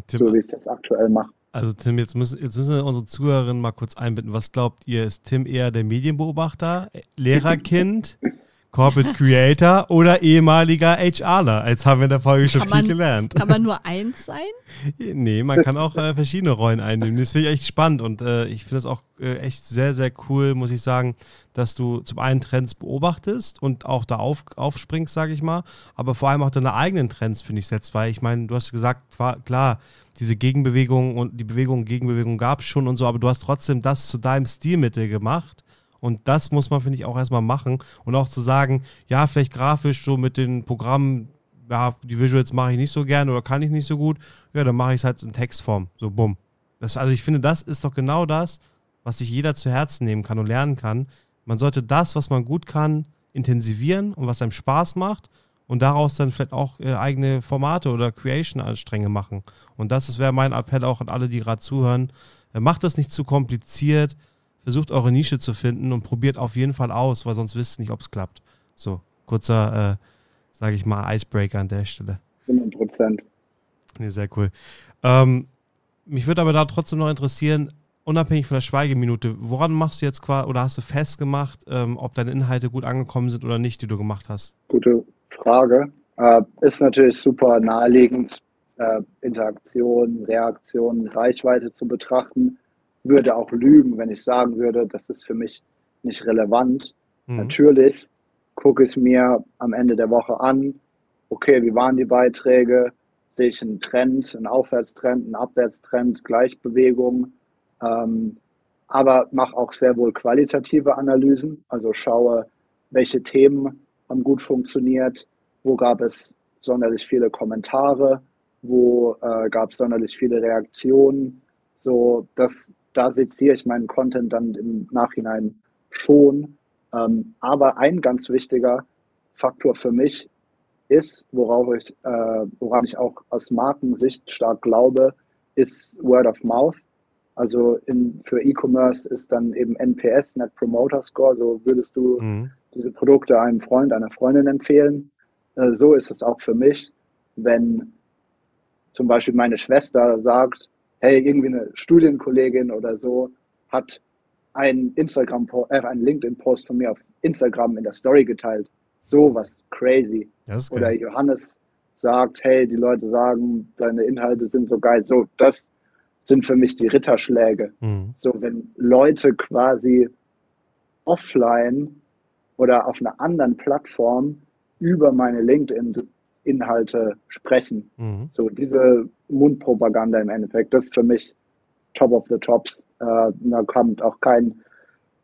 Tim, so wie ich das aktuell mache. Also Tim, jetzt müssen, jetzt müssen wir unsere Zuhörerinnen mal kurz einbinden. Was glaubt ihr, ist Tim eher der Medienbeobachter, Lehrerkind, Corporate Creator oder ehemaliger HRler? Jetzt haben wir in der Folge schon man, viel gelernt. Kann man nur eins sein? nee, man kann auch äh, verschiedene Rollen einnehmen. Das finde ich echt spannend und äh, ich finde es auch äh, echt sehr, sehr cool, muss ich sagen, dass du zum einen Trends beobachtest und auch da auf, aufspringst, sage ich mal, aber vor allem auch deine eigenen Trends, finde ich, setzt, weil ich meine, du hast gesagt, war, klar, diese Gegenbewegung und die Bewegung, Gegenbewegung gab es schon und so, aber du hast trotzdem das zu deinem Stilmittel gemacht und das muss man, finde ich, auch erstmal machen. Und auch zu sagen, ja, vielleicht grafisch so mit den Programmen, ja, die Visuals mache ich nicht so gerne oder kann ich nicht so gut. Ja, dann mache ich es halt in Textform. So, bumm. Also ich finde, das ist doch genau das, was sich jeder zu Herzen nehmen kann und lernen kann. Man sollte das, was man gut kann, intensivieren und was einem Spaß macht und daraus dann vielleicht auch äh, eigene Formate oder Creation-Stränge machen. Und das wäre mein Appell auch an alle, die gerade zuhören. Äh, macht das nicht zu kompliziert versucht eure Nische zu finden und probiert auf jeden Fall aus, weil sonst wisst ihr nicht, ob es klappt. So, kurzer, äh, sage ich mal, Icebreaker an der Stelle. 100 Prozent. Nee, sehr cool. Ähm, mich würde aber da trotzdem noch interessieren, unabhängig von der Schweigeminute, woran machst du jetzt quasi oder hast du festgemacht, ähm, ob deine Inhalte gut angekommen sind oder nicht, die du gemacht hast? Gute Frage. Äh, ist natürlich super naheliegend, äh, Interaktion, Reaktion, Reichweite zu betrachten würde auch lügen, wenn ich sagen würde, das ist für mich nicht relevant. Mhm. Natürlich gucke ich es mir am Ende der Woche an. Okay, wie waren die Beiträge? sehe ich einen Trend, einen Aufwärtstrend, einen Abwärtstrend, Gleichbewegung, ähm, aber mache auch sehr wohl qualitative Analysen, also schaue, welche Themen haben gut funktioniert, wo gab es sonderlich viele Kommentare, wo äh, gab es sonderlich viele Reaktionen. So, das, da seziere ich meinen Content dann im Nachhinein schon. Ähm, aber ein ganz wichtiger Faktor für mich ist, worauf ich, äh, woran ich auch aus Markensicht stark glaube, ist Word of Mouth. Also in, für E-Commerce ist dann eben NPS, Net Promoter Score. So würdest du mhm. diese Produkte einem Freund, einer Freundin empfehlen. Äh, so ist es auch für mich, wenn zum Beispiel meine Schwester sagt, hey, irgendwie eine Studienkollegin oder so hat einen Instagram, äh, einen LinkedIn-Post von mir auf Instagram in der Story geteilt. So was crazy. Oder Johannes sagt, hey, die Leute sagen, deine Inhalte sind so geil. So, das sind für mich die Ritterschläge. Mhm. So, wenn Leute quasi offline oder auf einer anderen Plattform über meine LinkedIn-Inhalte sprechen. Mhm. So diese Mundpropaganda im Endeffekt, das ist für mich top of the tops. Äh, da kommt auch kein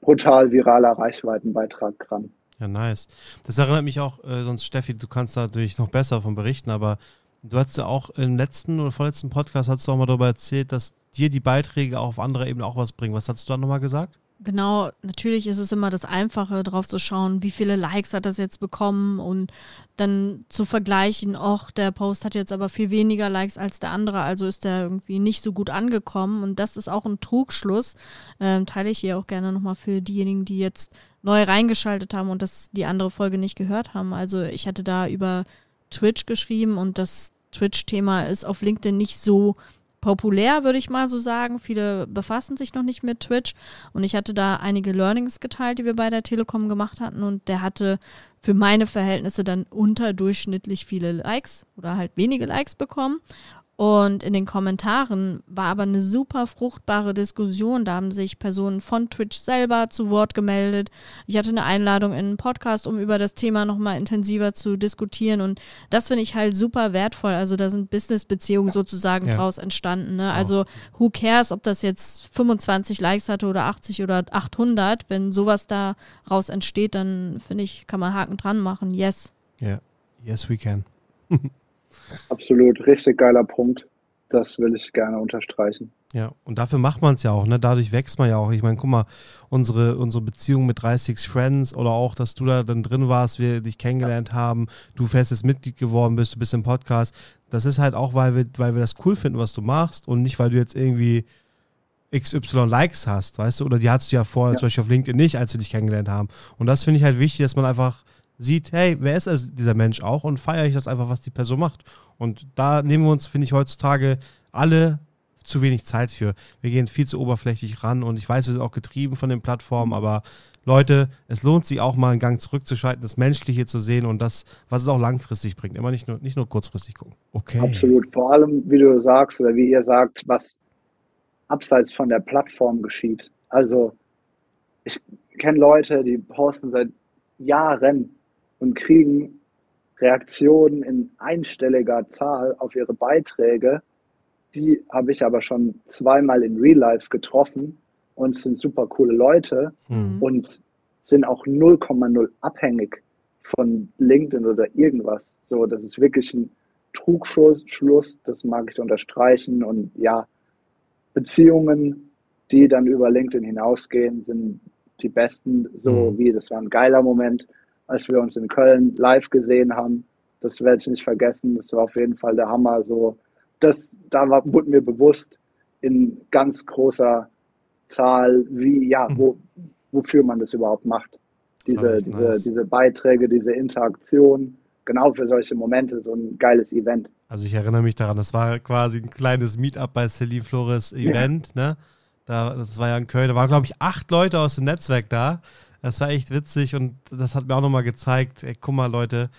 brutal viraler Reichweitenbeitrag dran. Ja, nice. Das erinnert mich auch, äh, sonst Steffi, du kannst natürlich noch besser von berichten, aber du hast ja auch im letzten oder vorletzten Podcast hast du auch mal darüber erzählt, dass dir die Beiträge auch auf anderer Ebene auch was bringen. Was hast du da nochmal gesagt? Genau, natürlich ist es immer das Einfache, drauf zu schauen, wie viele Likes hat das jetzt bekommen und dann zu vergleichen, ach, der Post hat jetzt aber viel weniger Likes als der andere, also ist der irgendwie nicht so gut angekommen. Und das ist auch ein Trugschluss. Ähm, teile ich hier auch gerne nochmal für diejenigen, die jetzt neu reingeschaltet haben und das die andere Folge nicht gehört haben. Also ich hatte da über Twitch geschrieben und das Twitch-Thema ist auf LinkedIn nicht so populär, würde ich mal so sagen. Viele befassen sich noch nicht mit Twitch. Und ich hatte da einige Learnings geteilt, die wir bei der Telekom gemacht hatten. Und der hatte für meine Verhältnisse dann unterdurchschnittlich viele Likes oder halt wenige Likes bekommen. Und in den Kommentaren war aber eine super fruchtbare Diskussion. Da haben sich Personen von Twitch selber zu Wort gemeldet. Ich hatte eine Einladung in einen Podcast, um über das Thema nochmal intensiver zu diskutieren. Und das finde ich halt super wertvoll. Also da sind Business-Beziehungen sozusagen ja. draus entstanden. Ne? Also who cares, ob das jetzt 25 Likes hatte oder 80 oder 800. Wenn sowas da raus entsteht, dann finde ich, kann man Haken dran machen. Yes. Ja, yeah. yes we can. Absolut, richtig geiler Punkt. Das will ich gerne unterstreichen. Ja, und dafür macht man es ja auch, ne? Dadurch wächst man ja auch. Ich meine, guck mal, unsere, unsere Beziehung mit 36 Friends oder auch, dass du da dann drin warst, wir dich kennengelernt haben, du festes Mitglied geworden bist, du bist im Podcast. Das ist halt auch, weil wir, weil wir das cool finden, was du machst und nicht, weil du jetzt irgendwie XY Likes hast, weißt du? Oder die hattest du ja vorher ja. zum Beispiel auf LinkedIn nicht, als wir dich kennengelernt haben. Und das finde ich halt wichtig, dass man einfach sieht, hey, wer ist also dieser Mensch auch und feiere ich das einfach, was die Person macht. Und da nehmen wir uns, finde ich, heutzutage alle zu wenig Zeit für. Wir gehen viel zu oberflächlich ran und ich weiß, wir sind auch getrieben von den Plattformen, aber Leute, es lohnt sich auch mal einen Gang zurückzuschalten, das Menschliche zu sehen und das, was es auch langfristig bringt. Immer nicht nur, nicht nur kurzfristig gucken. Okay. Absolut. Vor allem, wie du sagst oder wie ihr sagt, was abseits von der Plattform geschieht. Also, ich kenne Leute, die posten seit Jahren und kriegen Reaktionen in einstelliger Zahl auf ihre Beiträge. Die habe ich aber schon zweimal in Real Life getroffen und sind super coole Leute mhm. und sind auch 0,0 abhängig von LinkedIn oder irgendwas. So, das ist wirklich ein Trugschluss, das mag ich unterstreichen. Und ja, Beziehungen, die dann über LinkedIn hinausgehen, sind die besten, so mhm. wie das war ein geiler Moment als wir uns in Köln live gesehen haben. Das werde ich nicht vergessen. Das war auf jeden Fall der Hammer. So, das, da war, wurde mir bewusst in ganz großer Zahl, wie, ja, mhm. wo, wofür man das überhaupt macht. Diese, diese, nice. diese Beiträge, diese Interaktion, genau für solche Momente, so ein geiles Event. Also ich erinnere mich daran, das war quasi ein kleines Meetup bei Celine Flores Event, ja. ne? Da, das war ja in Köln, da waren, glaube ich, acht Leute aus dem Netzwerk da. Das war echt witzig und das hat mir auch nochmal gezeigt, ey, guck mal Leute,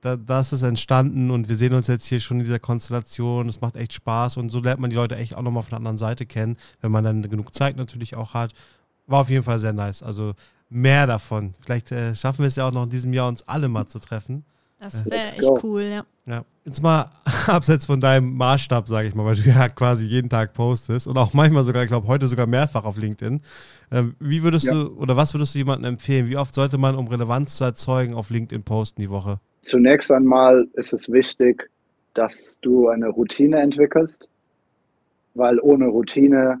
da, das ist entstanden und wir sehen uns jetzt hier schon in dieser Konstellation. Es macht echt Spaß und so lernt man die Leute echt auch nochmal von der anderen Seite kennen, wenn man dann genug Zeit natürlich auch hat. War auf jeden Fall sehr nice. Also mehr davon. Vielleicht äh, schaffen wir es ja auch noch in diesem Jahr, uns alle mal zu treffen. Das wäre echt cool, ja. Ja, jetzt mal abseits von deinem Maßstab, sage ich mal, weil du ja quasi jeden Tag postest und auch manchmal sogar, ich glaube, heute sogar mehrfach auf LinkedIn. Ähm, wie würdest ja. du oder was würdest du jemandem empfehlen? Wie oft sollte man, um Relevanz zu erzeugen, auf LinkedIn posten die Woche? Zunächst einmal ist es wichtig, dass du eine Routine entwickelst, weil ohne Routine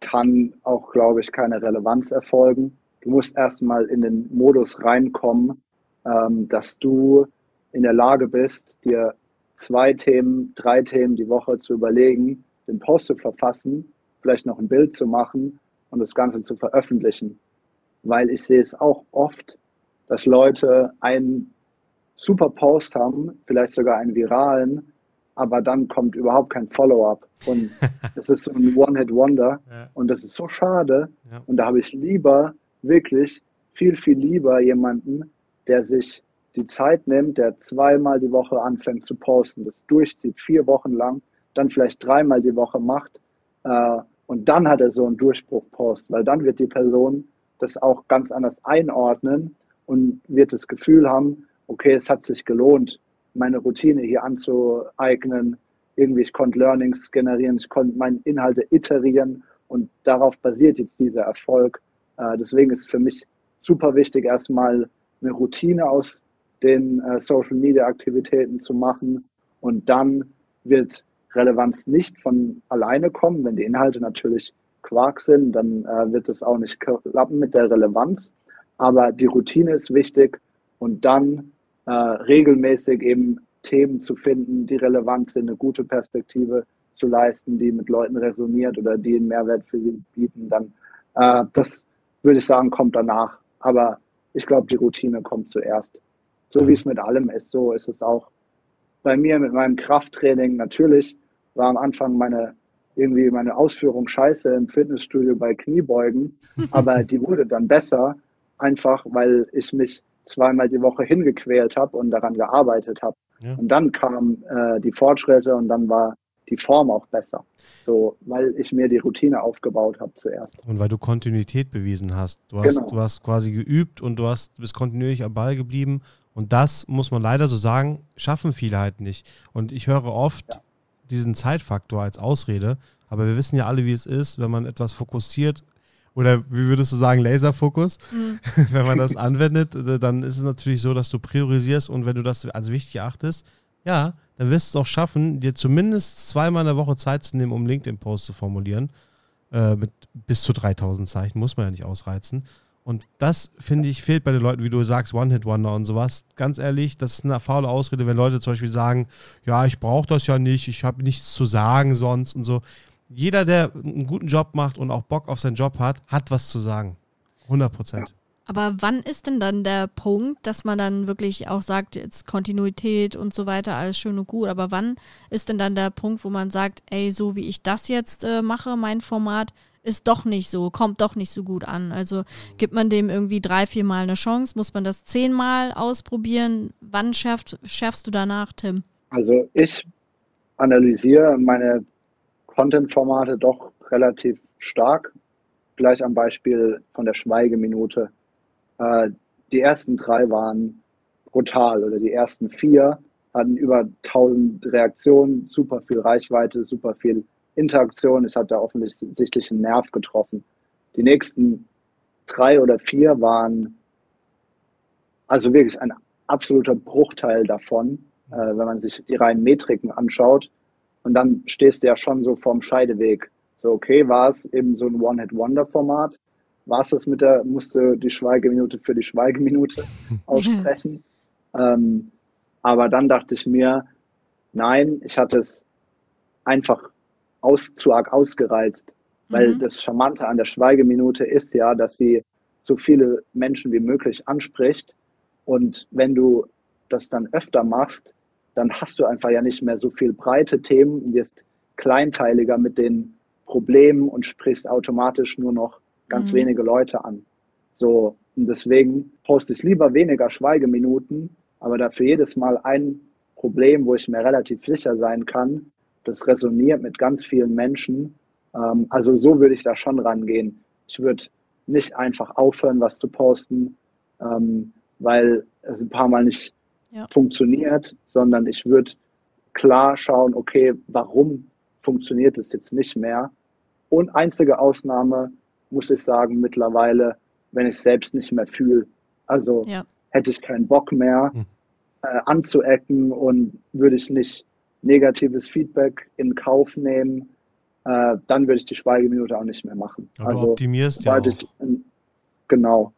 kann auch, glaube ich, keine Relevanz erfolgen. Du musst erstmal in den Modus reinkommen, ähm, dass du in der Lage bist, dir zwei Themen, drei Themen die Woche zu überlegen, den Post zu verfassen, vielleicht noch ein Bild zu machen und das Ganze zu veröffentlichen. Weil ich sehe es auch oft, dass Leute einen super Post haben, vielleicht sogar einen viralen, aber dann kommt überhaupt kein Follow-up. Und es ist so ein One-Hit-Wonder. Ja. Und das ist so schade. Ja. Und da habe ich lieber, wirklich viel, viel lieber jemanden, der sich die Zeit nimmt, der zweimal die Woche anfängt zu posten, das durchzieht, vier Wochen lang, dann vielleicht dreimal die Woche macht äh, und dann hat er so einen Durchbruch-Post, weil dann wird die Person das auch ganz anders einordnen und wird das Gefühl haben, okay, es hat sich gelohnt, meine Routine hier anzueignen. Irgendwie, ich konnte Learnings generieren, ich konnte meine Inhalte iterieren und darauf basiert jetzt dieser Erfolg. Äh, deswegen ist für mich super wichtig, erstmal eine Routine aus den äh, Social Media Aktivitäten zu machen. Und dann wird Relevanz nicht von alleine kommen. Wenn die Inhalte natürlich Quark sind, dann äh, wird es auch nicht klappen mit der Relevanz. Aber die Routine ist wichtig und dann äh, regelmäßig eben Themen zu finden, die relevant sind, eine gute Perspektive zu leisten, die mit Leuten resoniert oder die einen Mehrwert für sie bieten, dann äh, das würde ich sagen, kommt danach. Aber ich glaube, die Routine kommt zuerst. So wie es mit allem ist, so ist es auch bei mir mit meinem Krafttraining. Natürlich war am Anfang meine irgendwie meine Ausführung scheiße im Fitnessstudio bei Kniebeugen, aber die wurde dann besser, einfach weil ich mich zweimal die Woche hingequält habe und daran gearbeitet habe. Ja. Und dann kamen äh, die Fortschritte und dann war die Form auch besser. So, weil ich mir die Routine aufgebaut habe zuerst. Und weil du Kontinuität bewiesen hast. Du hast, genau. du hast quasi geübt und du hast, bist kontinuierlich am Ball geblieben und das muss man leider so sagen, schaffen viele halt nicht. Und ich höre oft ja. diesen Zeitfaktor als Ausrede, aber wir wissen ja alle, wie es ist, wenn man etwas fokussiert oder wie würdest du sagen, Laserfokus, mhm. wenn man das anwendet, dann ist es natürlich so, dass du priorisierst und wenn du das als wichtig achtest, ja, dann wirst du es auch schaffen, dir zumindest zweimal in der Woche Zeit zu nehmen, um LinkedIn-Posts zu formulieren. Äh, mit bis zu 3000 Zeichen, muss man ja nicht ausreizen. Und das, finde ich, fehlt bei den Leuten, wie du sagst, One-Hit-Wonder und sowas. Ganz ehrlich, das ist eine faule Ausrede, wenn Leute zum Beispiel sagen, ja, ich brauche das ja nicht, ich habe nichts zu sagen sonst und so. Jeder, der einen guten Job macht und auch Bock auf seinen Job hat, hat was zu sagen. 100 Prozent. Ja. Aber wann ist denn dann der Punkt, dass man dann wirklich auch sagt, jetzt Kontinuität und so weiter, alles schön und gut, aber wann ist denn dann der Punkt, wo man sagt, ey, so wie ich das jetzt äh, mache, mein Format, ist doch nicht so, kommt doch nicht so gut an. Also gibt man dem irgendwie drei, vier Mal eine Chance? Muss man das zehnmal ausprobieren? Wann schärft, schärfst du danach, Tim? Also ich analysiere meine Content-Formate doch relativ stark. Gleich am Beispiel von der Schweigeminute. Äh, die ersten drei waren brutal oder die ersten vier hatten über 1000 Reaktionen, super viel Reichweite, super viel Interaktion. Es hat da offensichtlich einen Nerv getroffen. Die nächsten drei oder vier waren also wirklich ein absoluter Bruchteil davon, äh, wenn man sich die reinen Metriken anschaut. Und dann stehst du ja schon so vorm Scheideweg. So, okay, war es eben so ein One-Hit-Wonder-Format? War es das mit der, musste die Schweigeminute für die Schweigeminute aussprechen? ähm, aber dann dachte ich mir, nein, ich hatte es einfach aus, zu arg ausgereizt. Weil mhm. das Charmante an der Schweigeminute ist ja, dass sie so viele Menschen wie möglich anspricht. Und wenn du das dann öfter machst, dann hast du einfach ja nicht mehr so viel breite Themen und wirst kleinteiliger mit den Problemen und sprichst automatisch nur noch ganz mhm. wenige Leute an. So, und deswegen poste ich lieber weniger Schweigeminuten, aber dafür jedes Mal ein Problem, wo ich mir relativ sicher sein kann, das resoniert mit ganz vielen Menschen. Ähm, also so würde ich da schon rangehen. Ich würde nicht einfach aufhören, was zu posten, ähm, weil es ein paar Mal nicht ja. funktioniert, sondern ich würde klar schauen, okay, warum funktioniert es jetzt nicht mehr? Und einzige Ausnahme, muss ich sagen, mittlerweile, wenn ich es selbst nicht mehr fühle. Also ja. hätte ich keinen Bock mehr hm. äh, anzuecken und würde ich nicht negatives Feedback in Kauf nehmen, äh, dann würde ich die Schweigeminute auch nicht mehr machen. Aber also, du optimierst ja auch. Ich, genau.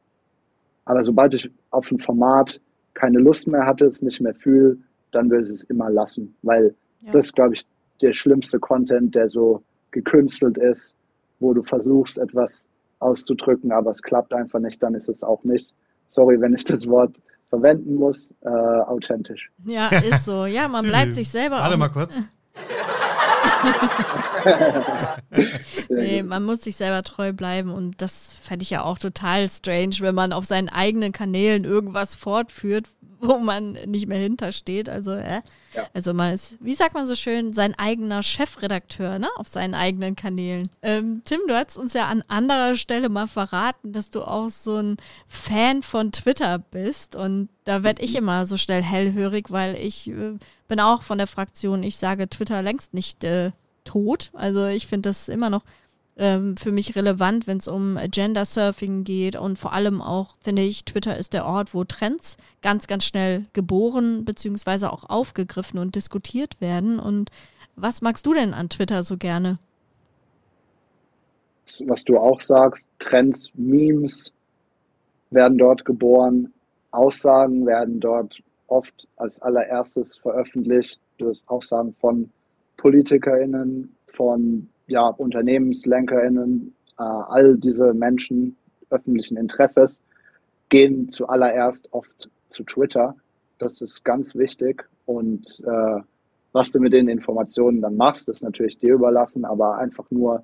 Aber sobald ich auf ein Format keine Lust mehr hatte, es nicht mehr fühle, dann würde ich es immer lassen, weil ja. das, glaube ich, der schlimmste Content, der so gekünstelt ist, wo du versuchst, etwas auszudrücken, aber es klappt einfach nicht, dann ist es auch nicht, sorry, wenn ich das Wort verwenden muss, äh, authentisch. Ja, ist so. Ja, man bleibt sich selber. Warte mal kurz. nee, man muss sich selber treu bleiben und das fände ich ja auch total strange, wenn man auf seinen eigenen Kanälen irgendwas fortführt, wo man nicht mehr hintersteht. Also, äh, ja. also man ist, wie sagt man so schön, sein eigener Chefredakteur, ne, auf seinen eigenen Kanälen. Ähm, Tim, du hast uns ja an anderer Stelle mal verraten, dass du auch so ein Fan von Twitter bist und da werde ich mhm. immer so schnell hellhörig, weil ich äh, bin auch von der Fraktion, ich sage Twitter längst nicht äh, tot. Also ich finde das immer noch ähm, für mich relevant, wenn es um Gender Surfing geht und vor allem auch, finde ich, Twitter ist der Ort, wo Trends ganz, ganz schnell geboren bzw. auch aufgegriffen und diskutiert werden. Und was magst du denn an Twitter so gerne? Was du auch sagst, Trends, Memes werden dort geboren, Aussagen werden dort oft als allererstes veröffentlicht. Das Aussagen von PolitikerInnen, von ja, UnternehmenslenkerInnen, äh, all diese Menschen öffentlichen Interesses gehen zuallererst oft zu Twitter. Das ist ganz wichtig. Und äh, was du mit den Informationen dann machst, ist natürlich dir überlassen, aber einfach nur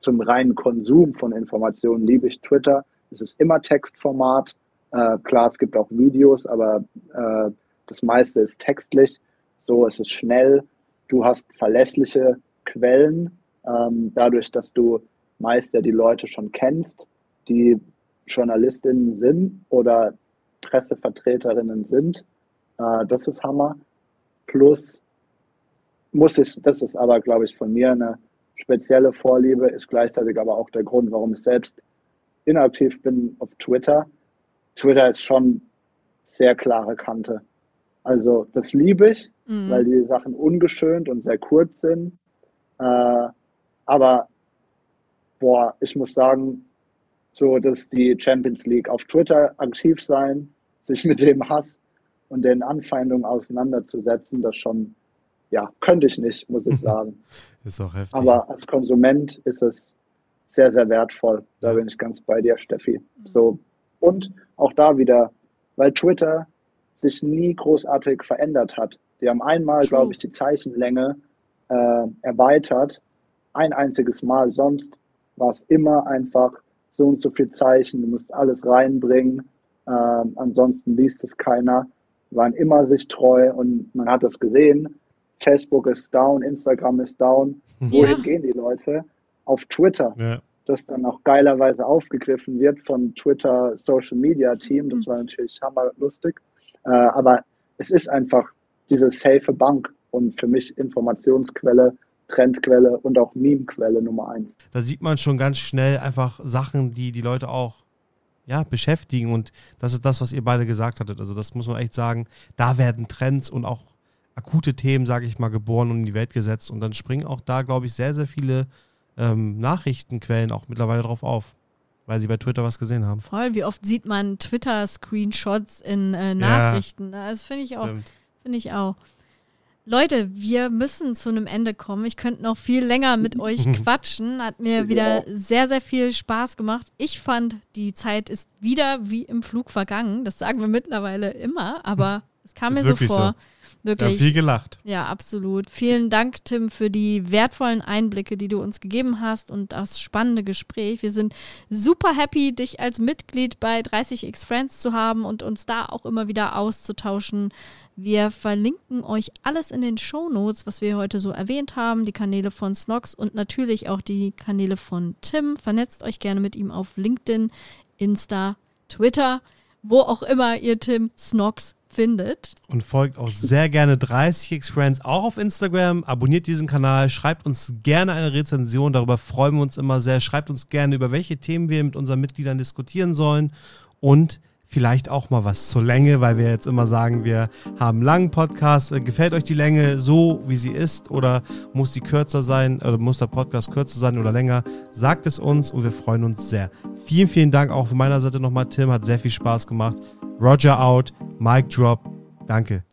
zum reinen Konsum von Informationen liebe ich Twitter. Es ist immer Textformat. Äh, klar, es gibt auch Videos, aber äh, das meiste ist textlich. So, es ist schnell. Du hast verlässliche Quellen, ähm, dadurch, dass du meist ja die Leute schon kennst, die Journalistinnen sind oder Pressevertreterinnen sind. Äh, das ist Hammer. Plus muss ich, das ist aber, glaube ich, von mir eine spezielle Vorliebe, ist gleichzeitig aber auch der Grund, warum ich selbst inaktiv bin auf Twitter. Twitter ist schon sehr klare Kante. Also das liebe ich, mhm. weil die Sachen ungeschönt und sehr kurz sind. Äh, aber boah, ich muss sagen, so dass die Champions League auf Twitter aktiv sein, sich mit dem Hass und den Anfeindungen auseinanderzusetzen, das schon, ja, könnte ich nicht, muss ich sagen. ist auch heftig. Aber als Konsument ist es sehr, sehr wertvoll. Da bin ich ganz bei dir, Steffi. So. Und auch da wieder, weil Twitter sich nie großartig verändert hat. Die haben einmal, glaube ich, die Zeichenlänge äh, erweitert ein einziges Mal. Sonst war es immer einfach so und so viel Zeichen, du musst alles reinbringen. Ähm, ansonsten liest es keiner. Waren immer sich treu und man hat das gesehen. Facebook ist down, Instagram ist down. Ja. Wohin gehen die Leute? Auf Twitter. Ja. Das dann auch geilerweise aufgegriffen wird von Twitter Social Media Team. Das mhm. war natürlich hammerlustig. Äh, aber es ist einfach diese safe Bank und für mich Informationsquelle Trendquelle und auch Meme-Quelle Nummer eins. Da sieht man schon ganz schnell einfach Sachen, die die Leute auch ja, beschäftigen und das ist das, was ihr beide gesagt hattet. Also das muss man echt sagen, da werden Trends und auch akute Themen, sage ich mal, geboren und in die Welt gesetzt und dann springen auch da, glaube ich, sehr, sehr viele ähm, Nachrichtenquellen auch mittlerweile drauf auf, weil sie bei Twitter was gesehen haben. Voll, wie oft sieht man Twitter-Screenshots in äh, Nachrichten? Ja, das finde ich auch. Finde ich auch. Leute, wir müssen zu einem Ende kommen. Ich könnte noch viel länger mit euch quatschen. Hat mir wieder sehr, sehr viel Spaß gemacht. Ich fand, die Zeit ist wieder wie im Flug vergangen. Das sagen wir mittlerweile immer, aber es kam ist mir so vor. So. Wirklich. Wir haben viel gelacht. Ja, absolut. Vielen Dank, Tim, für die wertvollen Einblicke, die du uns gegeben hast und das spannende Gespräch. Wir sind super happy, dich als Mitglied bei 30x Friends zu haben und uns da auch immer wieder auszutauschen. Wir verlinken euch alles in den Show Notes, was wir heute so erwähnt haben, die Kanäle von Snox und natürlich auch die Kanäle von Tim. Vernetzt euch gerne mit ihm auf LinkedIn, Insta, Twitter, wo auch immer ihr Tim Snox findet. Und folgt auch sehr gerne 30x Friends auch auf Instagram. Abonniert diesen Kanal, schreibt uns gerne eine Rezension, darüber freuen wir uns immer sehr. Schreibt uns gerne, über welche Themen wir mit unseren Mitgliedern diskutieren sollen. Und vielleicht auch mal was zur Länge, weil wir jetzt immer sagen, wir haben einen langen Podcast. Äh, gefällt euch die Länge so, wie sie ist oder muss die kürzer sein oder muss der Podcast kürzer sein oder länger? Sagt es uns und wir freuen uns sehr. Vielen, vielen Dank auch von meiner Seite nochmal, Tim. Hat sehr viel Spaß gemacht. Roger out, Mic drop. Danke.